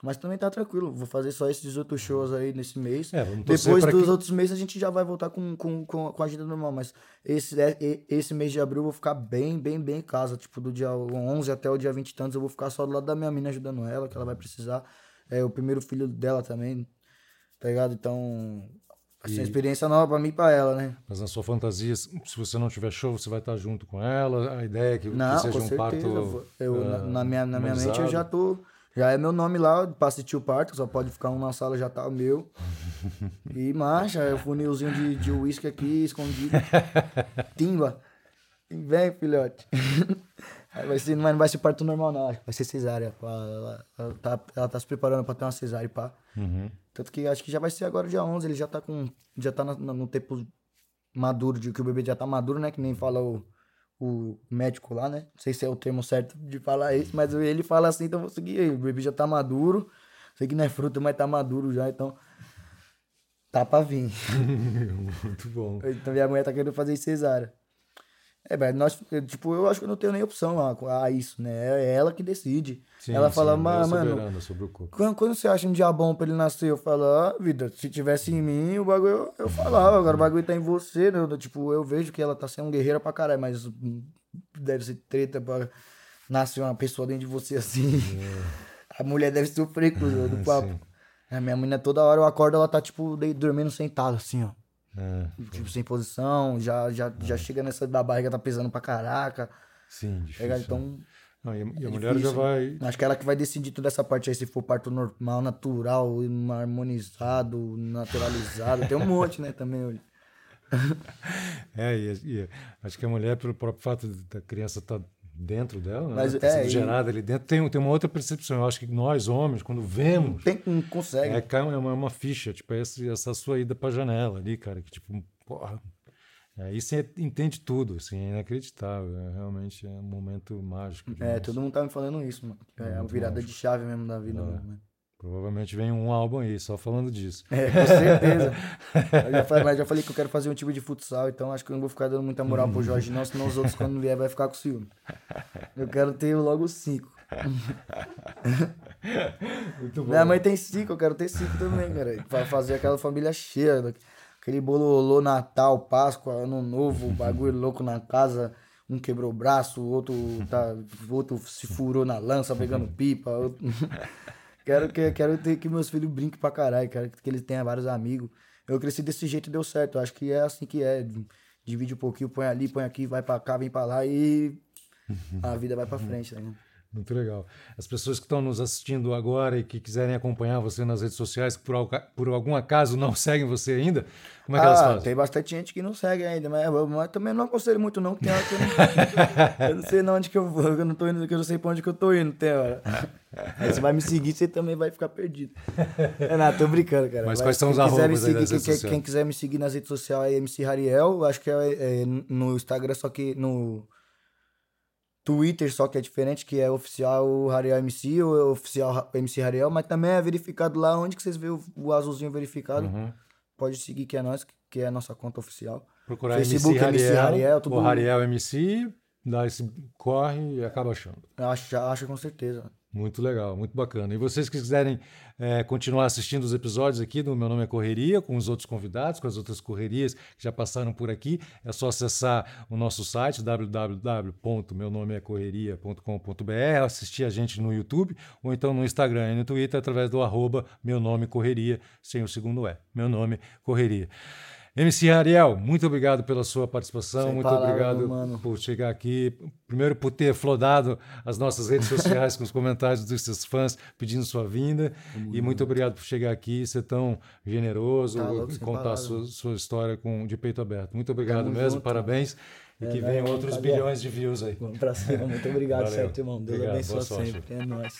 Speaker 3: Mas também tá tranquilo, vou fazer só esses outros shows aí nesse mês.
Speaker 2: É, vamos
Speaker 3: Depois dos
Speaker 2: que-
Speaker 3: outros meses a gente já vai voltar com, com, com, com a agenda normal, mas esse, é- e- esse mês de abril eu vou ficar bem, bem, bem em casa. Tipo, do dia 11 até o dia 20 e tantos eu vou ficar só do lado da minha mina ajudando ela, que ela vai precisar. É o primeiro filho dela também, tá ligado? Então, ser uma experiência nova pra mim e pra ela, né?
Speaker 2: Mas na sua fantasia, se você não tiver show, você vai estar junto com ela? A ideia é que, que
Speaker 3: Não,
Speaker 2: seja
Speaker 3: com
Speaker 2: um
Speaker 3: certeza.
Speaker 2: parto
Speaker 3: eu, na,
Speaker 2: ah,
Speaker 3: na minha, na minha mente eu já tô. Já é meu nome lá pra assistir o parto, só pode ficar um na sala, já tá o meu. E marcha, é o funilzinho de de uísque aqui, escondido. *laughs* Timba. Vem, filhote. Aí vai ser, mas não vai ser parto normal, não. Vai ser cesárea. Ela, ela tá, ela tá se preparando pra ter uma cesárea, pá.
Speaker 2: Uhum.
Speaker 3: Tanto que acho que já vai ser agora dia 11, ele já tá com. Já tá na- no tempo maduro, de que o bebê já tá maduro, né? Que nem fala o, o médico lá, né? Não sei se é o termo certo de falar isso, mas ele fala assim, então eu vou seguir aí. O bebê já tá maduro. Sei que não é fruta, mas tá maduro já, então. Tá pra vir. *laughs*
Speaker 2: Muito bom.
Speaker 3: Então minha mulher tá querendo fazer cesárea. É, mas nós, tipo, eu acho que eu não tenho nem opção a, a isso, né? É ela que decide.
Speaker 2: Sim,
Speaker 3: ela
Speaker 2: sim,
Speaker 3: fala,
Speaker 2: é
Speaker 3: "Ma- mano,
Speaker 2: soberana sobre o corpo.
Speaker 3: quando, quando você acha um dia bom pra ele nascer, eu falo, ah, vida, se tivesse em mim, o bagulho eu, eu falava, agora o bagulho tá em você, né? Tipo, eu vejo que ela tá sendo guerreira pra caralho, mas hum, deve ser treta pra nascer uma pessoa dentro de você assim. *laughs* A mulher deve sofrer com o *laughs* papo. A minha mulher, toda hora eu acordo, ela tá, tipo, dormindo sentada, assim, ó.
Speaker 2: É,
Speaker 3: Tipo, sem posição, já, já, já chega nessa da barriga, tá pesando pra caraca.
Speaker 2: sim,
Speaker 3: tá
Speaker 2: difícil.
Speaker 3: ligado? Então,
Speaker 2: Não, e a, e a
Speaker 3: é
Speaker 2: mulher já
Speaker 3: difícil,
Speaker 2: vai.
Speaker 3: Acho que ela que vai decidir toda essa parte aí, se for parto normal, natural, harmonizado, naturalizado. Tem um *laughs* monte, né, também hoje.
Speaker 2: É, e, e acho que a mulher, pelo próprio fato da criança estar dentro dela, né?
Speaker 3: Mas,
Speaker 2: ter
Speaker 3: é,
Speaker 2: sido
Speaker 3: e-
Speaker 2: gerada ali dentro, tem, tem uma outra percepção. Eu acho que nós, homens, quando vemos,
Speaker 3: Tem, não consegue.
Speaker 2: é, cai uma, uma ficha, tipo, essa, essa sua ida pra janela ali, cara, que tipo, porra. Aí você entende tudo, assim, é inacreditável. É, realmente é um momento mágico.
Speaker 3: É, todo mundo tá me falando isso, mano. É a virada de chave mesmo da vida. mano.
Speaker 2: Provavelmente vem um álbum aí, só falando disso.
Speaker 3: É, com certeza. *laughs* Eu já falei, mas já falei que eu quero fazer um time de futsal, então acho que eu não vou ficar dando muita moral pro Jorge, não, senão os outros, quando vier, vai ficar com ciúme. Eu quero ter logo cinco. *laughs*
Speaker 2: Muito bom.
Speaker 3: Minha mãe tem cinco, eu quero ter cinco também, cara. Pra fazer aquela família cheia. Aquele bololô Natal, Páscoa, Ano Novo, bagulho louco na casa. Um quebrou o braço, o outro, tá, o outro se furou na lança pegando pipa. outro- quero, que, quero ter que meus filhos brinquem pra caralho, quero que eles tenham vários amigos. Eu cresci desse jeito e deu certo. Eu acho que é assim que é. Divide um pouquinho, põe ali, põe aqui, vai pra cá, vem pra lá e a vida vai pra frente, né?
Speaker 2: Muito legal. As pessoas que estão nos assistindo agora e que quiserem acompanhar você nas redes sociais, que por, por algum acaso não *laughs* seguem você ainda, como é que elas
Speaker 3: ah,
Speaker 2: fazem?
Speaker 3: tem bastante gente que não segue ainda, mas, mas também não aconselho muito não, tem hora que eu não, *laughs* eu não sei não onde que eu vou, eu não tô indo, que eu não sei pra onde que eu tô indo, tem hora. *laughs* Aí você vai me seguir, você também vai ficar perdido. Nada, tô brincando, cara.
Speaker 2: Mas
Speaker 3: Vai-
Speaker 2: quais são os arrobas
Speaker 3: seguir, quem, quem- quem quiser me seguir nas redes sociais é MC Rariel, acho que é, é no Instagram, só que no Twitter só que é diferente, que é oficial Rariel MC ou é oficial MC Rariel, mas também é verificado lá onde que vocês vê o, o azulzinho verificado.
Speaker 2: Uhum.
Speaker 3: Pode seguir que é nós, que é a nossa conta oficial.
Speaker 2: Procurar
Speaker 3: Facebook,
Speaker 2: MC
Speaker 3: MC
Speaker 2: Rariel,
Speaker 3: Rariel, tudo-
Speaker 2: ou Rariel MC dá esse corre e acaba achando.
Speaker 3: Acho, acho com certeza.
Speaker 2: Muito legal, muito bacana. E vocês que quiserem é, continuar assistindo os episódios aqui do Meu Nome é Correria, com os outros convidados, com as outras correrias que já passaram por aqui, é só acessar o nosso site www.meunomeecorreria.com.br, assistir a gente no YouTube, ou então no Instagram e no Twitter através do arroba Meu Nome Correria, sem o segundo E. Meu Nome Correria. MC Ariel, muito obrigado pela sua participação,
Speaker 3: Sem
Speaker 2: muito
Speaker 3: palavras,
Speaker 2: obrigado
Speaker 3: mano.
Speaker 2: por chegar aqui. Primeiro, por ter flodado as nossas redes sociais com os comentários dos seus fãs pedindo sua vinda. e muito obrigado por chegar aqui e ser tão generoso
Speaker 3: Tá louco,
Speaker 2: e contar sua, sua história com, de peito aberto. Muito obrigado
Speaker 3: Tamo
Speaker 2: mesmo,
Speaker 3: junto.
Speaker 2: parabéns. E
Speaker 3: É,
Speaker 2: que venham
Speaker 3: mano,
Speaker 2: outros bilhões de views aí.
Speaker 3: Vamos pra cima. Muito obrigado,
Speaker 2: Valeu.
Speaker 3: certo, irmão. Deus
Speaker 2: Obrigado,
Speaker 3: abençoe sempre. É nóis.